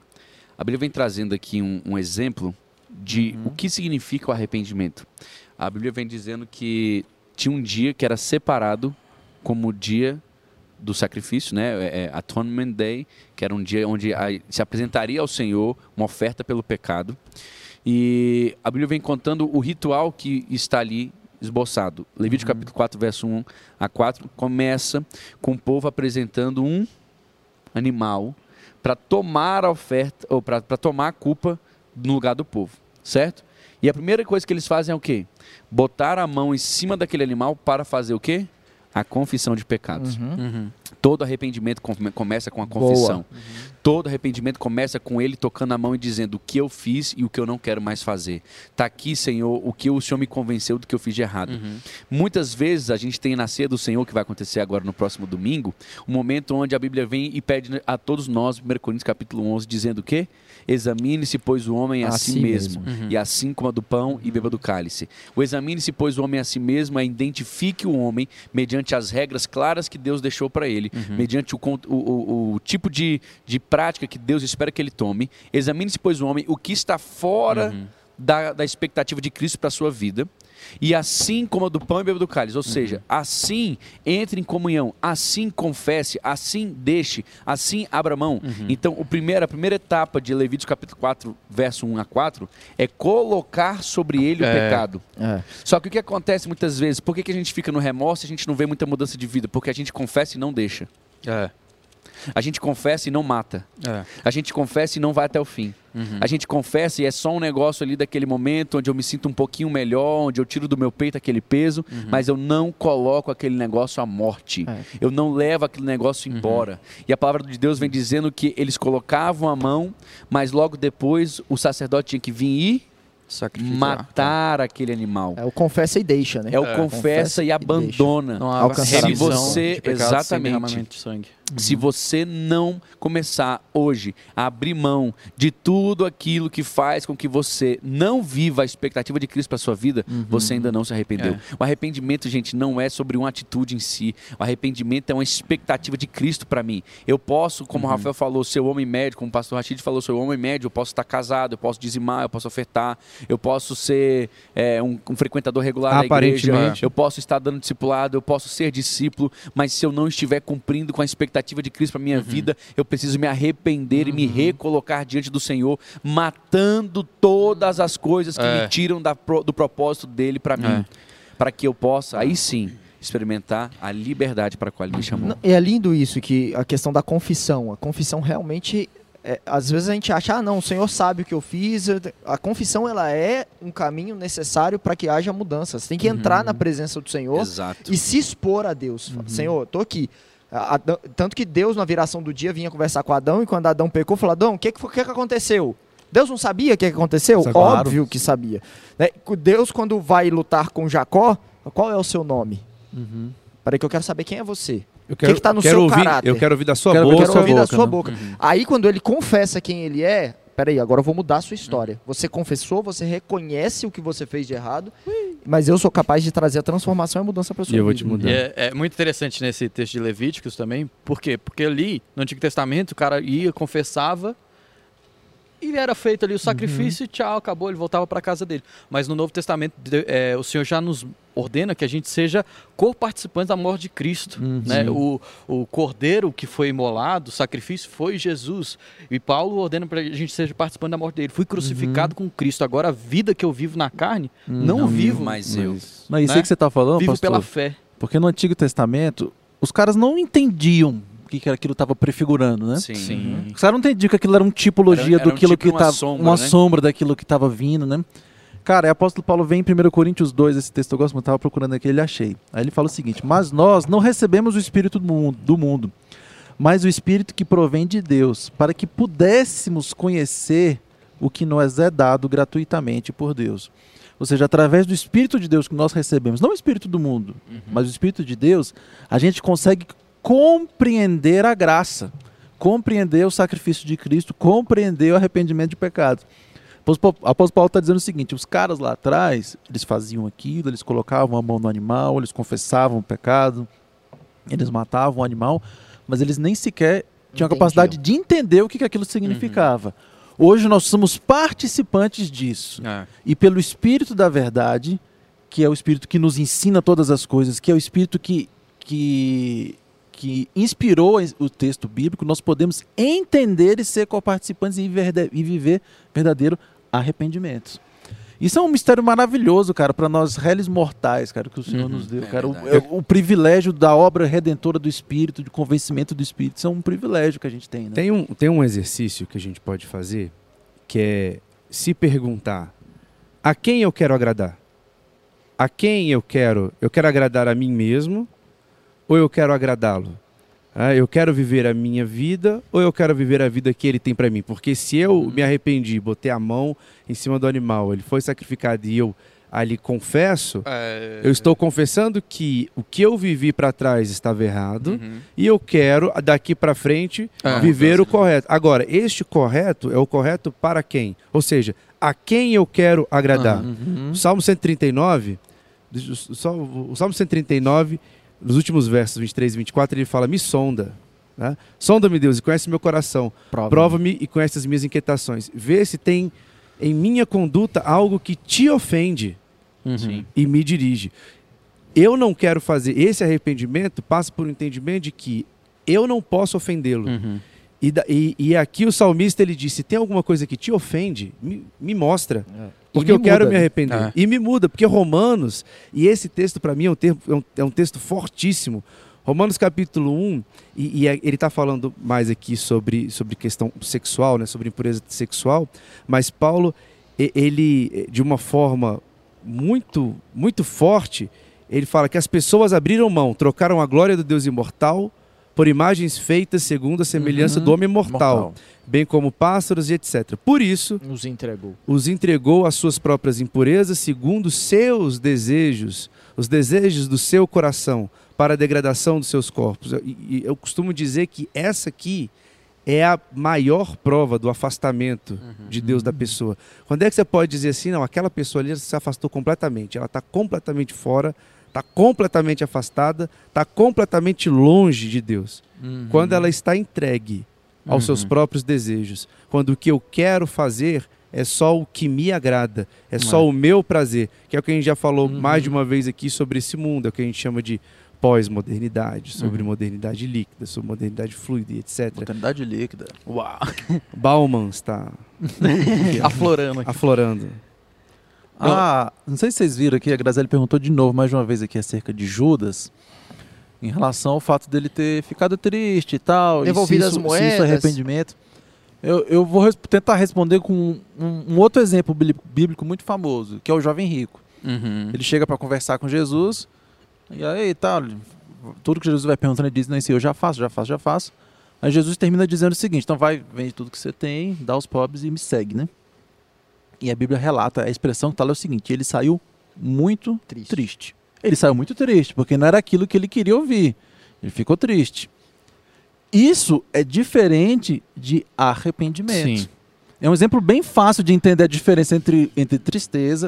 [SPEAKER 1] A Bíblia vem trazendo aqui um, um exemplo de o que significa o arrependimento. A Bíblia vem dizendo que tinha um dia que era separado como o dia do sacrifício, né? É, é Atonement Day, que era um dia onde a- se apresentaria ao Senhor uma oferta pelo pecado. E a Bíblia vem contando o ritual que está ali esboçado. Levítico capítulo 4, verso 1 a 4, começa com o povo apresentando um animal para tomar a oferta, ou para tomar a culpa no lugar do povo, certo? E a primeira coisa que eles fazem é o quê? Botar a mão em cima daquele animal para fazer o quê? A confissão de pecados.
[SPEAKER 4] Uhum.
[SPEAKER 1] Todo arrependimento come- começa com a confissão. Todo arrependimento começa com ele tocando a mão e dizendo o que eu fiz e o que eu não quero mais fazer. Tá aqui, Senhor, o que o Senhor me convenceu do que eu fiz de errado.
[SPEAKER 2] Uhum.
[SPEAKER 1] Muitas vezes a gente tem na ceia do Senhor, que vai acontecer agora no próximo domingo, um momento onde a Bíblia vem e pede a todos nós, 1 Coríntios capítulo 11, dizendo o quê? Examine-se, pois, o homem a,
[SPEAKER 4] A
[SPEAKER 1] si
[SPEAKER 4] si
[SPEAKER 1] mesmo,
[SPEAKER 2] mesmo. Uhum.
[SPEAKER 1] e assim coma do pão e beba do cálice. O examine-se, pois, o homem a si mesmo, é identifique o homem mediante as regras claras que Deus deixou para ele, mediante o, o- o- o tipo de, de prática que Deus espera que ele tome. Examine-se, pois, o homem, o que está fora
[SPEAKER 2] Uhum.
[SPEAKER 1] da, da expectativa de Cristo para a sua vida. E assim como do pão e beba do cálice, ou seja, assim entre em comunhão, assim confesse, assim deixe, assim abra mão. Então, o primeiro, a primeira etapa de Levíticos capítulo 4, verso 1 a 4, é colocar sobre ele o
[SPEAKER 2] É.
[SPEAKER 1] pecado.
[SPEAKER 4] É.
[SPEAKER 1] Só que o que acontece muitas vezes, por que, que a gente fica no remorso e a gente não vê muita mudança de vida? Porque a gente confessa e não deixa.
[SPEAKER 2] É.
[SPEAKER 1] A gente confessa e não mata.
[SPEAKER 2] É.
[SPEAKER 1] A gente confessa e não vai até o fim.
[SPEAKER 2] Uhum.
[SPEAKER 1] A gente confessa e é só um negócio ali daquele momento onde eu me sinto um pouquinho melhor, onde eu tiro do meu peito aquele peso, mas eu não coloco aquele negócio à morte.
[SPEAKER 4] É.
[SPEAKER 1] Eu não levo aquele negócio embora. E a palavra de Deus vem dizendo que eles colocavam a mão, mas logo depois o sacerdote tinha que vir e matar aquele animal.
[SPEAKER 4] É o confessa e deixa, né?
[SPEAKER 1] É o
[SPEAKER 2] É.
[SPEAKER 1] confessa e abandona.
[SPEAKER 2] Não há
[SPEAKER 1] Se você,
[SPEAKER 2] sem
[SPEAKER 1] exatamente,
[SPEAKER 2] de sangue.
[SPEAKER 1] Se você não começar hoje a abrir mão de tudo aquilo que faz com que você não viva a expectativa de Cristo para sua vida, você ainda não se arrependeu.
[SPEAKER 2] É.
[SPEAKER 1] O arrependimento, gente, não é sobre uma atitude em si. O arrependimento é uma expectativa de Cristo para mim. Eu posso, como o Rafael falou, ser o homem médio, como o pastor Rachid falou, ser o homem médio, eu posso estar casado, eu posso dizimar, eu posso ofertar, eu posso ser é, um, um frequentador regular da igreja,
[SPEAKER 3] Aparentemente.
[SPEAKER 1] eu posso estar dando discipulado, eu posso ser discípulo, mas se eu não estiver cumprindo com a expectativa de Cristo para minha vida, eu preciso me arrepender e me recolocar diante do Senhor, matando todas as coisas que
[SPEAKER 2] É.
[SPEAKER 1] me tiram da do propósito dele para mim,
[SPEAKER 2] É.
[SPEAKER 1] para que eu possa aí sim experimentar a liberdade para a qual ele me chamou.
[SPEAKER 4] Não, e é lindo isso, que a questão da confissão. A confissão realmente. é, às vezes a gente acha, ah, não, o Senhor sabe o que eu fiz. A confissão ela é um caminho necessário para que haja mudança. Você tem que entrar na presença do Senhor
[SPEAKER 1] Exato.
[SPEAKER 4] e se expor a Deus. Fala, Senhor, tô aqui. Adão- tanto que Deus, na viração do dia, vinha conversar com Adão, e quando Adão pecou, falou: Adão, o que, que, o que, que aconteceu? Deus não sabia o que, que aconteceu?
[SPEAKER 3] Sabe,
[SPEAKER 4] Óbvio que sabia. Né? Deus, quando vai lutar com Jacó, qual é o seu nome?
[SPEAKER 2] Uhum.
[SPEAKER 4] Peraí, que eu quero saber quem é você.
[SPEAKER 3] Eu
[SPEAKER 4] que que tá no
[SPEAKER 3] quero
[SPEAKER 4] seu
[SPEAKER 3] ouvir,
[SPEAKER 4] caráter?
[SPEAKER 3] Eu quero ouvir da sua
[SPEAKER 2] Quero
[SPEAKER 3] boca.
[SPEAKER 4] Eu quero ouvir da
[SPEAKER 2] boca,
[SPEAKER 4] sua
[SPEAKER 2] né?
[SPEAKER 4] boca. Aí, quando ele confessa quem ele é, peraí, agora eu vou mudar a sua história. Você confessou, você reconhece o que você fez de errado, mas eu sou capaz de trazer a transformação e a mudança para sua
[SPEAKER 3] E eu vou
[SPEAKER 4] vida.
[SPEAKER 3] te mudar.
[SPEAKER 2] É, é muito interessante nesse texto de Levíticos também. Por quê? Porque ali, no Antigo Testamento, o cara ia, confessava, e era feito ali o sacrifício e tchau, acabou, ele voltava para casa dele. Mas no Novo Testamento, é, o Senhor já nos ordena que a gente seja co-participantes da morte de Cristo.
[SPEAKER 3] Uhum.
[SPEAKER 2] né? o, o cordeiro que foi imolado, o sacrifício foi Jesus. E Paulo ordena para a gente seja participante da morte dele. Fui crucificado com Cristo. Agora a vida que eu vivo na carne, não,
[SPEAKER 1] Não
[SPEAKER 2] vivo,
[SPEAKER 1] mais eu.
[SPEAKER 5] Não, isso
[SPEAKER 2] Né?
[SPEAKER 5] aí que você tá falando,
[SPEAKER 2] vivo
[SPEAKER 5] pastor,
[SPEAKER 2] pela fé.
[SPEAKER 5] porque no Antigo Testamento, os caras não entendiam que, que aquilo estava prefigurando, né?
[SPEAKER 1] Sim.
[SPEAKER 5] Os caras não entendiam que aquilo era uma tipologia
[SPEAKER 1] Era- era um
[SPEAKER 5] daquilo
[SPEAKER 1] tipo
[SPEAKER 5] que
[SPEAKER 1] uma
[SPEAKER 5] tava.
[SPEAKER 1] sombra,
[SPEAKER 5] uma
[SPEAKER 1] né?
[SPEAKER 5] sombra daquilo que estava vindo, né? Cara, o apóstolo Paulo vem em 1 Coríntios 2, esse texto eu gosto muito, estava procurando aqui, ele achei. Aí ele fala o seguinte: Mas nós não recebemos o Espírito do mundo, do mundo, mas o Espírito que provém de Deus, para que pudéssemos conhecer o que nos é dado gratuitamente por Deus. Ou seja, através do Espírito de Deus que nós recebemos, não o Espírito do mundo, mas o Espírito de Deus, a gente consegue compreender a graça, compreender o sacrifício de Cristo, compreender o arrependimento de pecados. O apóstolo Paulo- está dizendo o seguinte: os caras lá atrás, eles faziam aquilo, eles colocavam a mão no animal, eles confessavam o pecado, eles matavam o animal, mas eles nem sequer tinham a capacidade de entender o que, que aquilo significava. Hoje nós somos participantes disso. E pelo Espírito da Verdade, que é o Espírito que nos ensina todas as coisas, que é o Espírito que, que, que inspirou o texto bíblico, nós podemos entender e ser coparticipantes e, verde- e viver verdadeiro arrependimento. Isso é um mistério maravilhoso, cara, para nós réis mortais, cara, que o Senhor
[SPEAKER 2] Uhum,
[SPEAKER 5] nos deu,
[SPEAKER 1] é
[SPEAKER 5] cara. O, o privilégio da obra redentora do Espírito, de convencimento do Espírito, isso é um privilégio que a gente tem, né?
[SPEAKER 3] Tem um, tem um exercício que a gente pode fazer que é se perguntar a quem eu quero agradar? A quem eu quero? Eu quero agradar a mim mesmo ou eu quero agradá-lo? Ah, eu quero viver a minha vida ou eu quero viver a vida que ele tem para mim? Porque se eu me arrependi, botei a mão em cima do animal, ele foi sacrificado e eu ali confesso,
[SPEAKER 2] É,
[SPEAKER 3] eu estou confessando que o que eu vivi para trás estava errado
[SPEAKER 1] Uhum.
[SPEAKER 3] e eu quero daqui para frente
[SPEAKER 2] É.
[SPEAKER 3] viver o correto. Agora, este correto é o correto para quem? Ou seja, a quem eu quero agradar.
[SPEAKER 2] Uhum.
[SPEAKER 3] O Salmo 139, deixa eu só- o Salmo 139, nos últimos versos 23 e 24, ele fala: Me sonda. Né? Sonda-me, Deus, e conhece meu coração.
[SPEAKER 4] Prova.
[SPEAKER 3] Prova-me e conhece as minhas inquietações. Vê se tem em minha conduta algo que te ofende
[SPEAKER 2] Uhum.
[SPEAKER 3] E me dirige. Eu não quero fazer esse arrependimento, passa por um entendimento de que eu não posso ofendê-lo.
[SPEAKER 2] Uhum.
[SPEAKER 3] E, e- e aqui o salmista ele disse: tem alguma coisa que te ofende, me, me mostra.
[SPEAKER 4] É.
[SPEAKER 3] Porque eu quero me
[SPEAKER 4] né?
[SPEAKER 3] arrepender.
[SPEAKER 2] É.
[SPEAKER 3] E me muda, porque Romanos, e esse texto para mim é um, termo- é um- é um texto fortíssimo. Romanos capítulo 1, e, e é- ele está falando mais aqui sobre, sobre questão sexual, né, sobre impureza sexual, mas Paulo, ele, de uma forma muito, muito forte, ele fala que as pessoas abriram mão, trocaram a glória do Deus imortal por imagens feitas segundo a semelhança
[SPEAKER 2] Uhum.
[SPEAKER 3] do homem mortal, bem como pássaros e etc. Por isso,
[SPEAKER 4] Nos entregou.
[SPEAKER 3] os entregou às suas próprias impurezas, segundo seus desejos, os desejos do seu coração, para a degradação dos seus corpos. E, e eu costumo dizer que essa aqui é a maior prova do afastamento de Deus da pessoa. Quando é que você pode dizer assim, não, aquela pessoa ali se afastou completamente, ela está completamente fora, está completamente afastada, está completamente longe de Deus.
[SPEAKER 2] Uhum.
[SPEAKER 3] Quando ela está entregue aos seus
[SPEAKER 2] Uhum.
[SPEAKER 3] próprios desejos. Quando o que eu quero fazer é só o que me agrada, é só o meu prazer, que é o que a gente já falou
[SPEAKER 2] Uhum.
[SPEAKER 3] mais de uma vez aqui sobre esse mundo, é o que a gente chama de pós-modernidade, sobre
[SPEAKER 2] Uhum.
[SPEAKER 3] modernidade líquida, sobre modernidade fluida etc.
[SPEAKER 5] Maternidade líquida.
[SPEAKER 2] Uau.
[SPEAKER 3] Bauman está
[SPEAKER 2] Aflorando aqui.
[SPEAKER 3] aflorando.
[SPEAKER 5] Ah, não sei se vocês viram aqui, a Graziele perguntou de novo, mais uma vez aqui, acerca de Judas, em relação ao fato dele ter ficado triste e tal.
[SPEAKER 4] Devolvido
[SPEAKER 5] e
[SPEAKER 4] as
[SPEAKER 5] se isso, isso é
[SPEAKER 4] moedas.
[SPEAKER 5] arrependimento. Eu, eu vou res- tentar responder com um, um outro exemplo bí- bíblico muito famoso, que é o jovem rico.
[SPEAKER 2] Uhum.
[SPEAKER 5] Ele chega para conversar com Jesus, e aí tal, tudo que Jesus vai perguntando, ele diz, não, isso eu já faço, já faço, já faço. Aí Jesus termina dizendo o seguinte, então vai, vende tudo que você tem, dá aos pobres e me segue, né? E a Bíblia relata, a expressão que está lá é o seguinte, ele saiu muito
[SPEAKER 4] Triste.
[SPEAKER 5] triste. Ele saiu muito triste, porque não era aquilo que ele queria ouvir. Ele ficou triste. Isso é diferente de arrependimento.
[SPEAKER 2] Sim.
[SPEAKER 5] É um exemplo bem fácil de entender a diferença entre, entre tristeza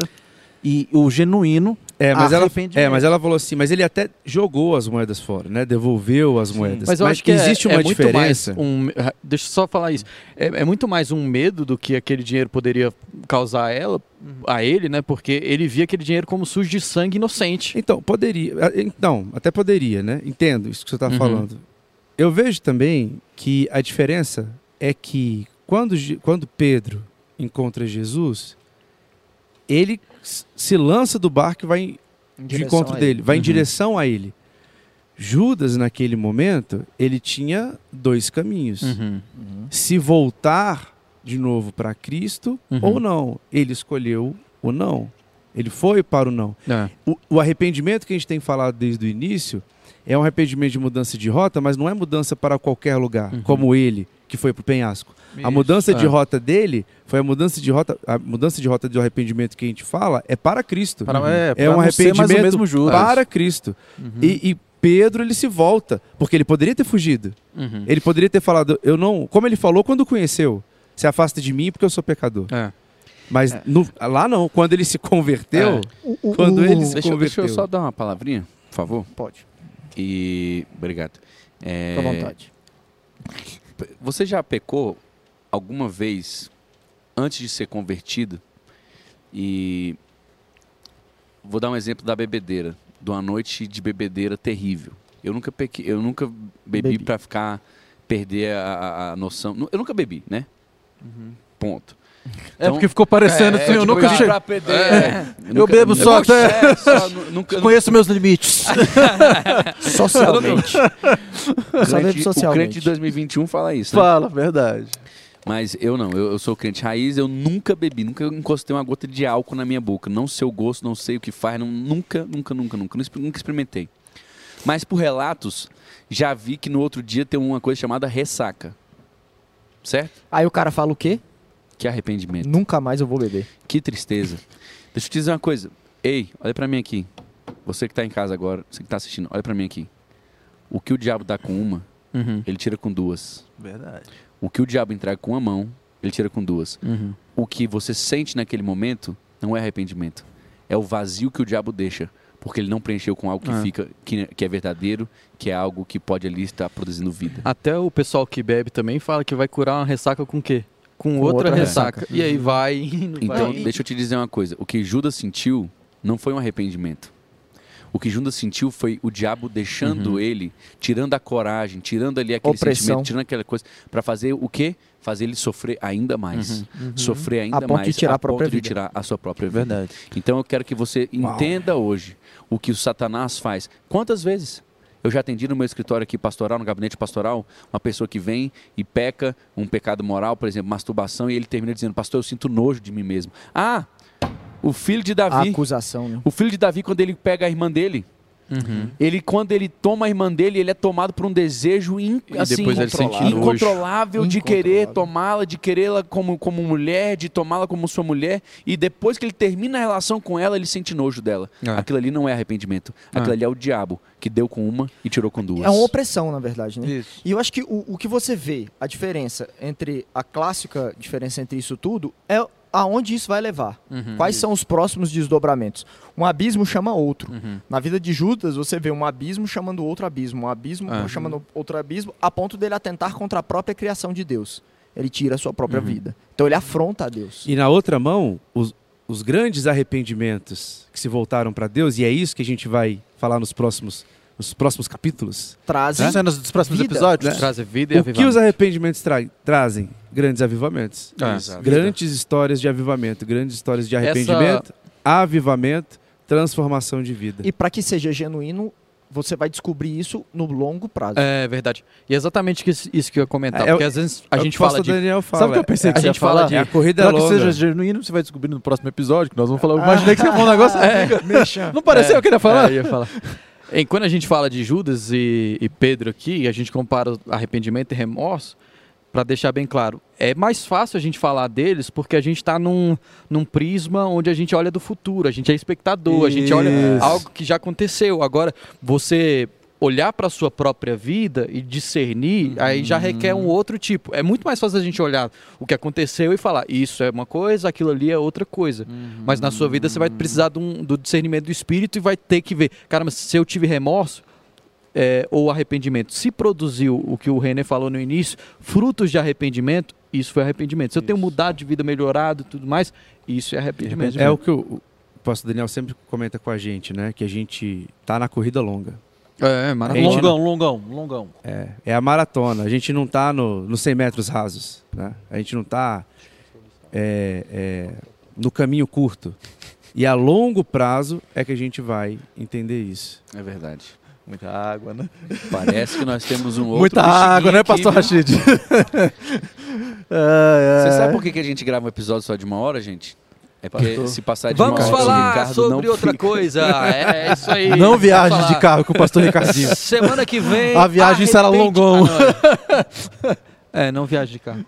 [SPEAKER 5] e o genuíno
[SPEAKER 3] É, mas ela, é, mas ela falou assim, mas ele até jogou as moedas fora, né? Devolveu as moedas.
[SPEAKER 2] Mas eu acho que
[SPEAKER 3] existe
[SPEAKER 2] é,
[SPEAKER 3] uma
[SPEAKER 2] é muito mais
[SPEAKER 3] diferença.
[SPEAKER 2] um, deixa eu só falar isso. É, é muito mais um medo do que aquele dinheiro poderia causar a ela, a ele, né? Porque ele via aquele dinheiro como sujo de sangue inocente.
[SPEAKER 3] Então, poderia. Então, até poderia, né? Entendo isso que você está
[SPEAKER 2] Uhum.
[SPEAKER 3] falando. Eu vejo também que a diferença é que quando, quando Pedro encontra Jesus, ele se lança do barco e vai em-
[SPEAKER 4] Em
[SPEAKER 3] de encontro dele, vai em
[SPEAKER 2] Uhum.
[SPEAKER 3] direção a ele. Judas, naquele momento, ele tinha dois caminhos.
[SPEAKER 2] Uhum.
[SPEAKER 4] Uhum.
[SPEAKER 3] Se voltar de novo para Cristo
[SPEAKER 2] Uhum.
[SPEAKER 3] ou não. Ele escolheu o não. Ele foi para o não.
[SPEAKER 2] É.
[SPEAKER 3] O, o arrependimento que a gente tem falado desde o início é um arrependimento de mudança de rota, mas não é mudança para qualquer lugar,
[SPEAKER 2] Uhum.
[SPEAKER 3] como ele que foi para o penhasco. A mudança de
[SPEAKER 2] é.
[SPEAKER 3] rota dele foi a mudança de rota, a mudança de rota do arrependimento que a gente fala é para Cristo.
[SPEAKER 5] Para,
[SPEAKER 2] Uhum.
[SPEAKER 5] é,
[SPEAKER 3] É
[SPEAKER 5] para
[SPEAKER 3] um arrependimento
[SPEAKER 5] mesmo
[SPEAKER 3] para Cristo.
[SPEAKER 2] Uhum.
[SPEAKER 3] E, e Pedro ele se volta, porque ele poderia ter fugido.
[SPEAKER 2] Uhum.
[SPEAKER 3] Ele poderia ter falado, eu não, como ele falou quando conheceu, se afasta de mim porque eu sou pecador.
[SPEAKER 2] É.
[SPEAKER 3] Mas no- lá não, quando ele se converteu,
[SPEAKER 4] O- o-
[SPEAKER 3] Quando
[SPEAKER 4] o-
[SPEAKER 3] ele se-
[SPEAKER 1] Deixa, eu- deixa eu
[SPEAKER 3] converteu.
[SPEAKER 1] só dar uma palavrinha, por favor.
[SPEAKER 4] Pode,
[SPEAKER 1] E. Obrigado. É,
[SPEAKER 4] fica à vontade.
[SPEAKER 1] Você já pecou alguma vez antes de ser convertido? E. Vou dar um exemplo da bebedeira. De uma noite de bebedeira terrível. Eu nunca pequei, eu nunca bebi,
[SPEAKER 4] Bebi.
[SPEAKER 1] pra ficar. perder a, a- noção. Eu nunca bebi, né? Ponto.
[SPEAKER 5] É porque ficou parecendo
[SPEAKER 1] É,
[SPEAKER 5] assim, eu
[SPEAKER 1] tipo,
[SPEAKER 5] nunca
[SPEAKER 1] pra perder, é.
[SPEAKER 5] Eu bebo só
[SPEAKER 1] nunca-
[SPEAKER 5] até-
[SPEAKER 1] é, só, nu- nunca,
[SPEAKER 5] Conheço meus limites.
[SPEAKER 4] Socialmente.
[SPEAKER 1] O
[SPEAKER 4] Só
[SPEAKER 1] crente,
[SPEAKER 4] deve
[SPEAKER 1] o crente
[SPEAKER 4] socialmente.
[SPEAKER 1] de 2021 fala isso. né?
[SPEAKER 5] Fala, verdade.
[SPEAKER 1] Mas eu não, eu, eu sou crente raiz, eu nunca bebi, nunca encostei uma gota de álcool na minha boca. Não sei o gosto, não sei o que faz, não- nunca, nunca, nunca, nunca, nunca experimentei. Mas por relatos, já vi que no outro dia tem uma coisa chamada ressaca. Certo?
[SPEAKER 4] Aí o cara fala o quê?
[SPEAKER 1] Que arrependimento.
[SPEAKER 4] Nunca mais eu vou beber.
[SPEAKER 1] Que tristeza. Deixa eu te dizer uma coisa. Ei, olha pra mim aqui. Você que tá em casa agora, você que tá assistindo, olha pra mim aqui. O que o diabo dá com uma,
[SPEAKER 2] Uhum.
[SPEAKER 1] ele tira com duas.
[SPEAKER 5] Verdade.
[SPEAKER 1] O que o diabo entrega com uma mão, ele tira com duas.
[SPEAKER 2] Uhum.
[SPEAKER 1] O que você sente naquele momento não é arrependimento. É o vazio que o diabo deixa. Porque ele não preencheu com algo que
[SPEAKER 2] É.
[SPEAKER 1] fica, que, que é verdadeiro, que é algo que pode ali estar produzindo vida.
[SPEAKER 2] Até o pessoal que bebe também fala que vai curar uma ressaca com o quê? Com, outra,
[SPEAKER 4] outra
[SPEAKER 2] ressaca.
[SPEAKER 4] ressaca.
[SPEAKER 2] E aí vai indo,
[SPEAKER 1] Então,
[SPEAKER 2] vai.
[SPEAKER 1] deixa eu te dizer uma coisa. O que Judas sentiu não foi um arrependimento. O que Judas sentiu foi o diabo deixando
[SPEAKER 2] Uhum.
[SPEAKER 1] ele, tirando a coragem, tirando ali aquele
[SPEAKER 4] Opressão.
[SPEAKER 1] sentimento, tirando aquela coisa, para fazer o quê? Fazer ele sofrer ainda mais.
[SPEAKER 2] Uhum.
[SPEAKER 1] Sofrer ainda
[SPEAKER 4] A ponto
[SPEAKER 1] mais.
[SPEAKER 4] de tirar a própria
[SPEAKER 1] ponto de
[SPEAKER 4] vida.
[SPEAKER 1] tirar a sua própria vida.
[SPEAKER 5] Verdade.
[SPEAKER 1] Então eu quero que você entenda hoje o que o Satanás faz. Quantas vezes? Eu já atendi no meu escritório aqui pastoral, no gabinete pastoral, uma pessoa que vem e peca um pecado moral, por exemplo, masturbação, e ele termina dizendo: Pastor, eu sinto nojo de mim mesmo. Ah, o filho de
[SPEAKER 4] A
[SPEAKER 1] Davi.
[SPEAKER 4] acusação, né?
[SPEAKER 1] O filho de Davi, quando ele pega a irmã dele,
[SPEAKER 2] Uhum.
[SPEAKER 1] ele quando ele toma a irmã dele, ele é tomado por um desejo in, assim,
[SPEAKER 4] incontrolável.
[SPEAKER 1] incontrolável de querer tomá-la, de querê-la como, como mulher, de tomá-la como sua mulher, e depois que ele termina a relação com ela, ele sente nojo dela.
[SPEAKER 2] É.
[SPEAKER 1] Aquilo ali não é arrependimento. Aquilo
[SPEAKER 2] É.
[SPEAKER 1] ali é o diabo que deu com uma e tirou com duas.
[SPEAKER 4] É uma opressão, na verdade, né?
[SPEAKER 5] Isso.
[SPEAKER 4] E eu acho que o, o que você vê, a diferença entre a clássica diferença entre isso tudo, é aonde isso vai levar.
[SPEAKER 2] Uhum.
[SPEAKER 4] Quais são os próximos desdobramentos? Um abismo chama outro.
[SPEAKER 2] Uhum.
[SPEAKER 4] Na vida de Judas, você vê um abismo chamando outro abismo, um abismo
[SPEAKER 2] É.
[SPEAKER 4] chamando outro abismo, a ponto dele atentar contra a própria criação de Deus. Ele tira a sua própria
[SPEAKER 2] Uhum.
[SPEAKER 4] vida. Então ele afronta a Deus.
[SPEAKER 3] E na outra mão, os, os grandes arrependimentos que se voltaram para Deus, e é isso que a gente vai falar nos próximos, nos próximos capítulos.
[SPEAKER 4] Trazem
[SPEAKER 5] Cenas dos próximos
[SPEAKER 4] Vida,
[SPEAKER 5] episódios?
[SPEAKER 3] né?
[SPEAKER 2] Traz vida e
[SPEAKER 3] O que os arrependimentos tra- trazem? Grandes avivamentos.
[SPEAKER 2] É.
[SPEAKER 3] Grandes histórias de avivamento, grandes histórias de arrependimento, avivamento, transformação de vida.
[SPEAKER 4] E para que seja genuíno, você vai descobrir isso no longo prazo.
[SPEAKER 2] É verdade. E é exatamente isso que eu ia comentar.
[SPEAKER 3] É,
[SPEAKER 2] porque às vezes a
[SPEAKER 3] É o
[SPEAKER 2] gente
[SPEAKER 3] que o
[SPEAKER 2] fala de.
[SPEAKER 3] Daniel fala.
[SPEAKER 5] Sabe o que eu pensei
[SPEAKER 3] é,
[SPEAKER 5] que
[SPEAKER 2] a
[SPEAKER 5] você ia
[SPEAKER 2] gente fala de-
[SPEAKER 3] é a corrida
[SPEAKER 5] Será que seja genuíno, você vai descobrir no próximo episódio, que nós vamos falar. Eu imaginei que você ia falar um negócio.
[SPEAKER 4] Mexa.
[SPEAKER 5] Não pareceu eu queria falar?
[SPEAKER 2] É, eu ia falar. E quando a gente fala de Judas e, e Pedro aqui, a gente compara arrependimento e remorso, para deixar bem claro, é mais fácil a gente falar deles porque a gente está num, num prisma onde a gente olha do futuro, a gente é espectador, a gente olha
[SPEAKER 5] Isso.
[SPEAKER 2] algo que já aconteceu. Agora, você olhar para a sua própria vida e discernir, aí já requer um outro tipo. É muito mais fácil a gente olhar o que aconteceu e falar, isso é uma coisa, aquilo ali é outra coisa. Mas na sua vida você vai precisar de um- do discernimento do espírito e vai ter que ver, cara, mas se eu tive remorso é, ou arrependimento, se produziu o que o René falou no início, frutos de arrependimento, isso foi arrependimento. Se eu tenho mudado de vida, melhorado e tudo mais, isso é arrependimento.
[SPEAKER 3] É o que o, o pastor Daniel sempre comenta com a gente, né? Que a gente tá na corrida longa.
[SPEAKER 2] É,
[SPEAKER 3] A
[SPEAKER 2] maravilha.
[SPEAKER 3] gente
[SPEAKER 5] Longão, longão, longão.
[SPEAKER 3] É, é a maratona. A gente não tá no, nos 100 metros rasos, né? A gente não tá é, é, no caminho curto. E a longo prazo é que a gente vai entender isso.
[SPEAKER 1] É verdade.
[SPEAKER 5] Muita água, né?
[SPEAKER 1] Parece que nós temos um outro.
[SPEAKER 5] Muita água, né,
[SPEAKER 1] aqui,
[SPEAKER 5] Pastor
[SPEAKER 1] viu?
[SPEAKER 5] Rachid?
[SPEAKER 1] Você sabe por que, que a gente grava um episódio só de uma hora, gente? É porque
[SPEAKER 5] Pastor.
[SPEAKER 1] se passar de
[SPEAKER 2] Vamos
[SPEAKER 1] uma hora, o
[SPEAKER 2] falar
[SPEAKER 1] Ricardo
[SPEAKER 2] sobre
[SPEAKER 1] não
[SPEAKER 2] outra
[SPEAKER 1] fica.
[SPEAKER 2] coisa. É isso aí.
[SPEAKER 5] Não
[SPEAKER 2] falar.
[SPEAKER 5] de carro com o pastor Ricardinho.
[SPEAKER 2] Semana que vem.
[SPEAKER 5] A viagem será longão.
[SPEAKER 2] Ah, não, é. É, não viaje de carro.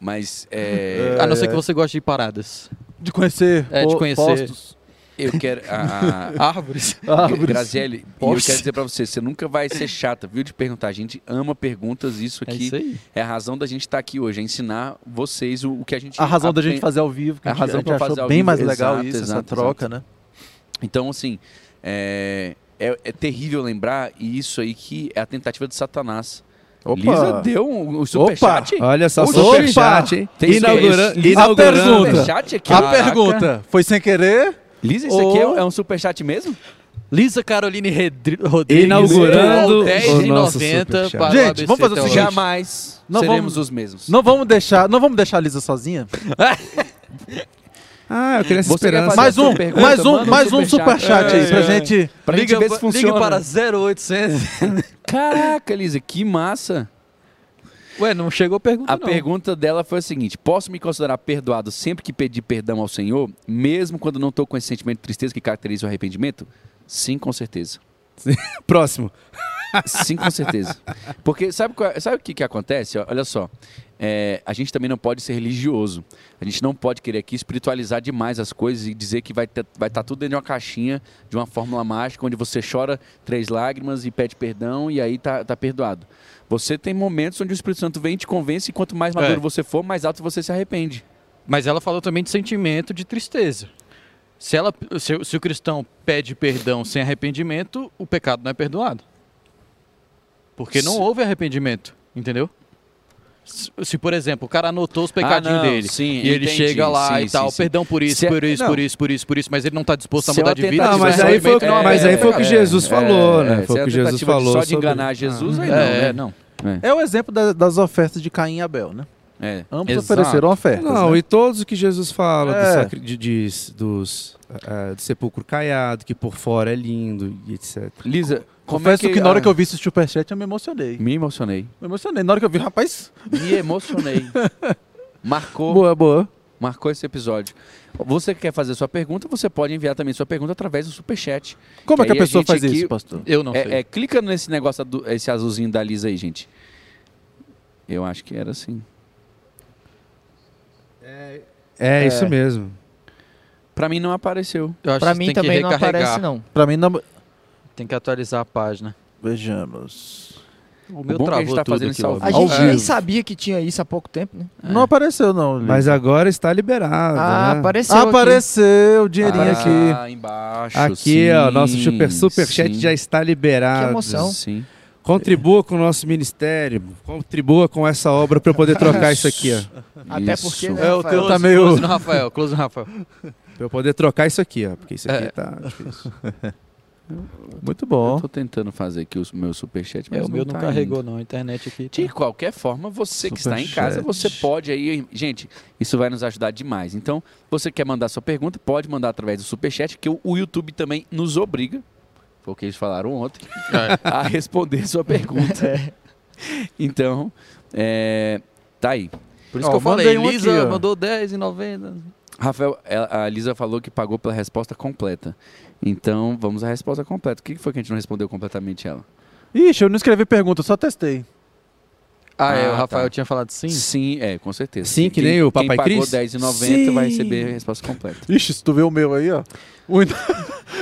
[SPEAKER 1] Mas é,
[SPEAKER 2] A não ser que você goste de paradas.
[SPEAKER 5] De conhecer.
[SPEAKER 2] É, de conhecer.
[SPEAKER 5] Postos.
[SPEAKER 1] Eu quero. A, a,
[SPEAKER 2] Árvores.
[SPEAKER 5] Árvores.
[SPEAKER 1] Graziele, e eu quero dizer pra você, você nunca vai ser chata, viu, de perguntar. A gente ama perguntas, isso
[SPEAKER 2] É
[SPEAKER 1] aqui
[SPEAKER 2] isso aí.
[SPEAKER 1] é a razão da gente estar aqui hoje, é ensinar vocês o, o que a gente
[SPEAKER 5] A razão da gente fazer ao vivo. Que
[SPEAKER 1] A
[SPEAKER 5] a, gente,
[SPEAKER 1] razão
[SPEAKER 5] a gente
[SPEAKER 1] pra
[SPEAKER 5] achou
[SPEAKER 1] fazer ao
[SPEAKER 5] bem
[SPEAKER 1] vivo,
[SPEAKER 5] mais legal
[SPEAKER 1] exato,
[SPEAKER 5] isso, essa
[SPEAKER 1] exato,
[SPEAKER 5] troca, né?
[SPEAKER 1] Então, assim, é, é, é terrível lembrar, e isso aí que é a tentativa de Satanás. Lisa deu um, um superchat?
[SPEAKER 3] Olha só, superchat, hein?
[SPEAKER 1] Tem
[SPEAKER 3] Inaugura-
[SPEAKER 1] isso?
[SPEAKER 3] inaugurando.
[SPEAKER 5] A pergunta.
[SPEAKER 1] Aqui?
[SPEAKER 5] A
[SPEAKER 1] Caraca.
[SPEAKER 5] pergunta, foi sem querer?
[SPEAKER 1] Lisa, isso aqui é, é um superchat mesmo?
[SPEAKER 2] Lisa Caroline Redri- Rodrigues.
[SPEAKER 3] Inaugurando
[SPEAKER 2] doou
[SPEAKER 3] o nosso
[SPEAKER 2] 10,90
[SPEAKER 3] superchat.
[SPEAKER 2] para o
[SPEAKER 5] Gente,
[SPEAKER 2] ABC
[SPEAKER 5] vamos fazer o seguinte.
[SPEAKER 1] Jamais
[SPEAKER 5] Não
[SPEAKER 1] seremos
[SPEAKER 5] vamos-
[SPEAKER 1] os mesmos.
[SPEAKER 5] Não vamos deixar, não vamos deixar a Lisa sozinha?
[SPEAKER 3] Ah, eu queria essa
[SPEAKER 1] Você
[SPEAKER 3] esperança.
[SPEAKER 5] Mais um,
[SPEAKER 1] pergunta?
[SPEAKER 5] mais um,
[SPEAKER 1] um
[SPEAKER 5] mais um
[SPEAKER 1] superchat.
[SPEAKER 5] aí
[SPEAKER 2] É,
[SPEAKER 5] pra
[SPEAKER 2] é.
[SPEAKER 5] gente.
[SPEAKER 1] Pra gente ver se funciona.
[SPEAKER 2] Ligue para 0800.
[SPEAKER 1] Caraca, Lisa, que massa.
[SPEAKER 2] Ué, não chegou pergunta
[SPEAKER 1] A
[SPEAKER 2] não.
[SPEAKER 1] pergunta dela foi a seguinte: Posso me considerar perdoado sempre que pedir perdão ao Senhor, mesmo quando não estou com esse sentimento de tristeza que caracteriza o arrependimento? Sim, com certeza.
[SPEAKER 3] Próximo.
[SPEAKER 1] Sim, com certeza. Porque sabe, qual- sabe o que, que acontece? Olha só. É, a gente também não pode ser religioso. A gente não pode querer aqui espiritualizar demais as coisas e dizer que vai estar vai tá tudo dentro de uma caixinha, de uma fórmula mágica, onde você chora três lágrimas e pede perdão e aí tá, tá perdoado. Você tem momentos onde o Espírito Santo vem e te convence e quanto mais maduro
[SPEAKER 2] É.
[SPEAKER 1] você for, mais alto você se arrepende.
[SPEAKER 2] Mas ela falou também de sentimento de tristeza. Se, ela, se, se o cristão pede perdão sem arrependimento, o pecado não é perdoado. Porque não houve arrependimento, entendeu? Se, por exemplo, o cara anotou os pecadinhos
[SPEAKER 1] Ah, não,
[SPEAKER 2] dele
[SPEAKER 1] sim,
[SPEAKER 2] e ele
[SPEAKER 1] entendi,
[SPEAKER 2] chega lá
[SPEAKER 1] sim,
[SPEAKER 2] e tal,
[SPEAKER 1] sim,
[SPEAKER 2] perdão por isso,
[SPEAKER 1] Se-
[SPEAKER 2] por isso,
[SPEAKER 1] não.
[SPEAKER 2] por isso, por isso, por isso, mas ele não está disposto a
[SPEAKER 1] Se é
[SPEAKER 2] mudar de vida.
[SPEAKER 1] tentativa
[SPEAKER 3] Não, mas
[SPEAKER 2] é
[SPEAKER 3] aí foi, o que-
[SPEAKER 2] arrependimento,
[SPEAKER 3] mas
[SPEAKER 2] é
[SPEAKER 3] aí foi o que. Jesus falou, né?
[SPEAKER 1] é,
[SPEAKER 3] Foi
[SPEAKER 1] se
[SPEAKER 3] o
[SPEAKER 1] é
[SPEAKER 3] que
[SPEAKER 1] a
[SPEAKER 3] Jesus falou.
[SPEAKER 1] Só de
[SPEAKER 3] sobre-
[SPEAKER 1] enganar Jesus, aí não,
[SPEAKER 2] É,
[SPEAKER 1] né?
[SPEAKER 2] não.
[SPEAKER 1] É.
[SPEAKER 5] É o exemplo da- das ofertas de Caim e Abel, né?
[SPEAKER 1] É.
[SPEAKER 5] Ambos
[SPEAKER 1] Exato.
[SPEAKER 5] ofereceram ofertas.
[SPEAKER 3] Não,
[SPEAKER 5] né?
[SPEAKER 3] e todos o que Jesus fala do
[SPEAKER 5] É.
[SPEAKER 3] sacri- de, de- dos, ah, do sepulcro caiado, que por fora é lindo e etc.
[SPEAKER 1] Lisa,
[SPEAKER 5] Confesso
[SPEAKER 1] é
[SPEAKER 5] que, na hora
[SPEAKER 1] ah,
[SPEAKER 5] que eu vi esse superchat eu me emocionei.
[SPEAKER 1] Me emocionei.
[SPEAKER 5] Me emocionei. Na hora que eu vi, rapaz,
[SPEAKER 1] Me emocionei. Marcou,
[SPEAKER 5] boa, boa.
[SPEAKER 1] marcou esse episódio. Você que quer fazer sua pergunta, você pode enviar também sua pergunta através do Superchat.
[SPEAKER 5] Como é
[SPEAKER 1] Que
[SPEAKER 5] que a
[SPEAKER 1] a
[SPEAKER 5] pessoa
[SPEAKER 1] gente
[SPEAKER 5] faz
[SPEAKER 1] aqui-
[SPEAKER 5] isso, pastor?
[SPEAKER 2] Eu não sei.
[SPEAKER 1] É, é, clica nesse negócio, do- esse azulzinho da Lisa aí, gente. Eu acho que era assim.
[SPEAKER 3] É, isso mesmo.
[SPEAKER 1] Pra mim não apareceu.
[SPEAKER 4] Pra
[SPEAKER 2] que
[SPEAKER 4] mim
[SPEAKER 2] tem que
[SPEAKER 4] também não aparece, não.
[SPEAKER 5] Pra mim, não...
[SPEAKER 2] Tem que atualizar a página.
[SPEAKER 5] vejamos.
[SPEAKER 2] O meu
[SPEAKER 1] bom é que a gente
[SPEAKER 2] travou
[SPEAKER 1] tá
[SPEAKER 2] tudo
[SPEAKER 1] fazendo
[SPEAKER 2] aqui,
[SPEAKER 1] isso ao.
[SPEAKER 4] A gente nem
[SPEAKER 5] vivo.
[SPEAKER 4] sabia que tinha isso há pouco tempo, né?
[SPEAKER 5] Não apareceu, não. Lili.
[SPEAKER 3] Mas agora está liberado.
[SPEAKER 4] Ah,
[SPEAKER 3] né?
[SPEAKER 4] apareceu aqui.
[SPEAKER 5] Apareceu o dinheirinho
[SPEAKER 3] Ah,
[SPEAKER 5] aqui.
[SPEAKER 1] Ah, embaixo.
[SPEAKER 3] Aqui, ó, nosso super, superchat já está liberado.
[SPEAKER 4] Que emoção.
[SPEAKER 1] Sim.
[SPEAKER 3] Contribua com o nosso ministério, contribua com essa obra para eu poder trocar isso aqui, ó.
[SPEAKER 4] Até
[SPEAKER 1] Isso.
[SPEAKER 4] porque, né,
[SPEAKER 5] É, o
[SPEAKER 4] Rafael?
[SPEAKER 5] teu tá meio-
[SPEAKER 2] Close no Rafael, close no Rafael.
[SPEAKER 3] Pra eu poder trocar isso aqui, ó. Porque isso aqui
[SPEAKER 2] É.
[SPEAKER 3] tá difícil.
[SPEAKER 5] Muito
[SPEAKER 1] Eu
[SPEAKER 5] bom.
[SPEAKER 1] tô tentando fazer aqui o meu superchat, mas
[SPEAKER 2] É, o meu não
[SPEAKER 1] tá
[SPEAKER 2] carregou,
[SPEAKER 1] indo.
[SPEAKER 2] não. A internet aqui.
[SPEAKER 1] De qualquer forma, você que está em casa, você pode aí, gente, isso vai nos ajudar demais. Então, você quer mandar sua pergunta, pode mandar através do superchat, que o, YouTube também nos obriga, foi o que eles falaram ontem, a responder sua pergunta. Então, é, tá aí.
[SPEAKER 2] Por isso
[SPEAKER 5] Ó,
[SPEAKER 2] que eu falei,
[SPEAKER 5] um
[SPEAKER 2] Lisa
[SPEAKER 5] aqui,
[SPEAKER 2] mandou 10,90.
[SPEAKER 1] Rafael, a Lisa falou que pagou pela resposta completa. Então, vamos à resposta completa. O que foi que a gente não respondeu completamente ela?
[SPEAKER 5] Ixi, eu não escrevi pergunta, eu só testei.
[SPEAKER 2] Ah, é,
[SPEAKER 1] Ah,
[SPEAKER 2] o Rafael
[SPEAKER 1] tá.
[SPEAKER 2] tinha falado sim.
[SPEAKER 1] Sim, é, com certeza.
[SPEAKER 3] Sim, que
[SPEAKER 1] Quem-
[SPEAKER 3] nem o Papai
[SPEAKER 1] Quem pagou
[SPEAKER 3] Cris?
[SPEAKER 1] R$10,90 vai receber a resposta completa.
[SPEAKER 5] Ixi, se tu vê o meu aí, ó.
[SPEAKER 1] O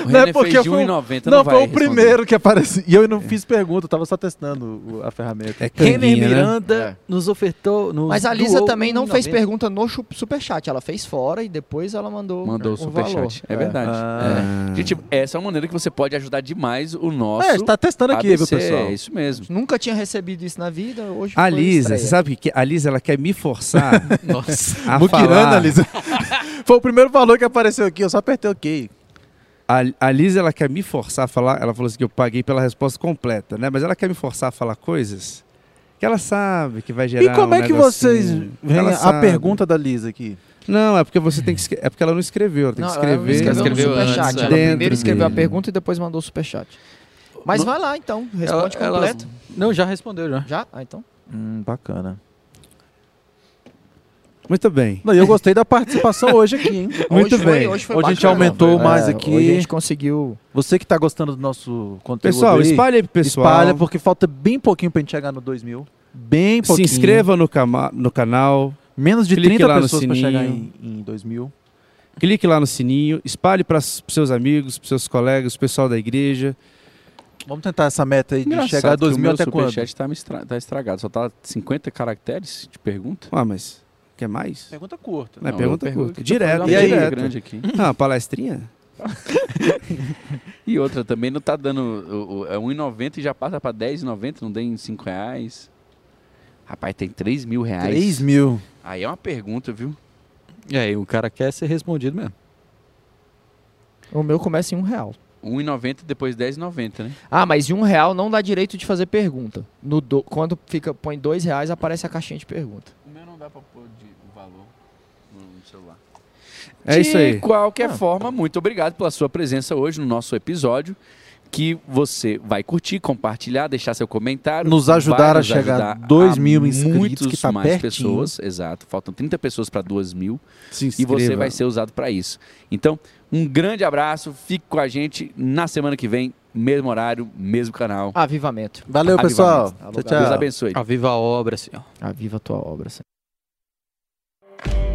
[SPEAKER 5] Não é
[SPEAKER 1] René
[SPEAKER 5] porque
[SPEAKER 1] fez de
[SPEAKER 5] foi um-
[SPEAKER 1] 1,90,
[SPEAKER 5] Não,
[SPEAKER 1] não,
[SPEAKER 5] foi o
[SPEAKER 1] responder.
[SPEAKER 5] primeiro que apareceu. E eu não fiz pergunta, eu tava só testando o- a ferramenta.
[SPEAKER 3] É
[SPEAKER 2] Renner
[SPEAKER 3] né?
[SPEAKER 2] Miranda
[SPEAKER 1] É.
[SPEAKER 2] nos ofertou. Nos
[SPEAKER 4] Mas a Lisa também não fez
[SPEAKER 2] 1,90.
[SPEAKER 4] pergunta no superchat. Ela fez fora e depois ela mandou,
[SPEAKER 1] Mandou o
[SPEAKER 4] um valor.
[SPEAKER 1] superchat. É verdade.
[SPEAKER 5] Ah.
[SPEAKER 1] É. Gente, essa é uma maneira que você pode ajudar demais o nosso.
[SPEAKER 5] É, está testando aqui, viu,
[SPEAKER 1] ABC,
[SPEAKER 5] pessoal?
[SPEAKER 1] É isso mesmo.
[SPEAKER 4] Nunca tinha recebido isso na vida, hoje
[SPEAKER 3] A Lisa, você sabe o que que a Lisa ela quer me forçar
[SPEAKER 2] Nossa.
[SPEAKER 3] a
[SPEAKER 5] Mukirana,
[SPEAKER 3] falar.
[SPEAKER 5] Lisa. Foi o primeiro valor que apareceu aqui, eu só apertei OK.
[SPEAKER 3] A, a Lisa ela quer me forçar a falar. Ela falou assim que eu paguei pela resposta completa, né? Mas ela quer me forçar a falar coisas que ela sabe que vai gerar.
[SPEAKER 5] E como
[SPEAKER 3] um
[SPEAKER 5] é que vocês veem
[SPEAKER 3] Ela
[SPEAKER 5] a
[SPEAKER 3] sabe.
[SPEAKER 5] pergunta da Lisa aqui?
[SPEAKER 3] Não, é porque você tem que escre- é porque ela não escreveu, ela tem
[SPEAKER 4] Não,
[SPEAKER 3] que
[SPEAKER 4] ela não
[SPEAKER 3] escrever.
[SPEAKER 4] escreveu,
[SPEAKER 2] Escreveu
[SPEAKER 4] no superchat.
[SPEAKER 2] antes,
[SPEAKER 4] ela
[SPEAKER 3] dentro
[SPEAKER 4] primeiro escreveu a
[SPEAKER 3] dele.
[SPEAKER 4] pergunta e depois mandou o superchat. Mas
[SPEAKER 2] No-
[SPEAKER 4] vai lá então, responde
[SPEAKER 2] Ela- ela-
[SPEAKER 4] completo.
[SPEAKER 2] Não, já respondeu já.
[SPEAKER 4] Já? Ah, então.
[SPEAKER 5] Hum, bacana.
[SPEAKER 3] Muito bem.
[SPEAKER 5] Não, e eu gostei da participação hoje aqui, hein?
[SPEAKER 3] Muito
[SPEAKER 4] hoje Foi,
[SPEAKER 3] bem.
[SPEAKER 4] hoje foi
[SPEAKER 5] Hoje a gente aumentou
[SPEAKER 4] foi-
[SPEAKER 5] mais
[SPEAKER 4] é,
[SPEAKER 5] aqui.
[SPEAKER 4] Hoje a gente conseguiu.
[SPEAKER 5] Você que tá gostando do nosso conteúdo
[SPEAKER 3] Pessoal,
[SPEAKER 5] aí,
[SPEAKER 3] espalhe aí pro pessoal.
[SPEAKER 5] espalha, porque falta bem pouquinho pra gente chegar no 2 mil. Bem
[SPEAKER 3] Se
[SPEAKER 5] pouquinho.
[SPEAKER 3] inscreva no, no canal,
[SPEAKER 5] Menos de
[SPEAKER 3] clique
[SPEAKER 5] 30
[SPEAKER 3] lá no
[SPEAKER 5] pessoas pra chegar em, em 2 mil.
[SPEAKER 3] clique lá no sininho, espalhe para seus amigos, para seus colegas, o pessoal da igreja.
[SPEAKER 5] Vamos tentar essa meta aí de
[SPEAKER 1] Engraçado
[SPEAKER 5] chegar a
[SPEAKER 1] que o
[SPEAKER 5] 2 mil até quando?
[SPEAKER 1] superchat tá, me estra- tá estragado. Só tá 50 caracteres de pergunta.
[SPEAKER 3] Ah, mas quer mais?
[SPEAKER 5] Pergunta curta.
[SPEAKER 3] Não, é
[SPEAKER 1] Não,
[SPEAKER 3] pergunta
[SPEAKER 1] eu pergunto
[SPEAKER 3] curta.
[SPEAKER 1] que
[SPEAKER 3] Direto,
[SPEAKER 5] E aí?
[SPEAKER 1] pergunta
[SPEAKER 3] direto.
[SPEAKER 1] grande aqui.
[SPEAKER 3] Ah, palestrinha?
[SPEAKER 1] E outra também não tá dando. o- o- É 1,90 e já passa pra 10,90, não tem 5 reais. Rapaz, tem 3 mil reais.
[SPEAKER 5] 3 mil.
[SPEAKER 1] Aí é uma pergunta, viu?
[SPEAKER 2] E aí, o cara quer ser respondido mesmo.
[SPEAKER 4] O meu começa em um real.
[SPEAKER 1] 1,90 e depois 10,90, né?
[SPEAKER 4] Ah, mas em um real não dá direito de fazer pergunta. No do- Quando fica, põe dois reais, aparece a caixinha de pergunta.
[SPEAKER 1] O meu não dá pra pôr celular.
[SPEAKER 3] É isso aí.
[SPEAKER 1] De qualquer
[SPEAKER 4] Ah.
[SPEAKER 1] forma, muito obrigado pela sua presença hoje no nosso episódio. que você vai curtir, compartilhar, deixar seu comentário.
[SPEAKER 5] Nos ajudar a chegar
[SPEAKER 1] ajudar
[SPEAKER 5] a 2 mil inscritos, que tá
[SPEAKER 1] mais
[SPEAKER 5] pertinho.
[SPEAKER 1] pessoas, exato. Faltam 30 pessoas para 2 mil
[SPEAKER 3] Se
[SPEAKER 1] e
[SPEAKER 3] inscreva.
[SPEAKER 1] você vai ser usado para isso. Então, um grande abraço, fique com a gente na semana que vem, mesmo horário, mesmo canal.
[SPEAKER 4] Avivamento.
[SPEAKER 5] Valeu, pessoal.
[SPEAKER 1] Avivamento.
[SPEAKER 4] Alô,
[SPEAKER 5] Tchau,
[SPEAKER 4] galera.
[SPEAKER 1] Deus
[SPEAKER 5] tchau.
[SPEAKER 1] abençoe.
[SPEAKER 2] Aviva a obra, Senhor.
[SPEAKER 4] Aviva a tua obra, Senhor.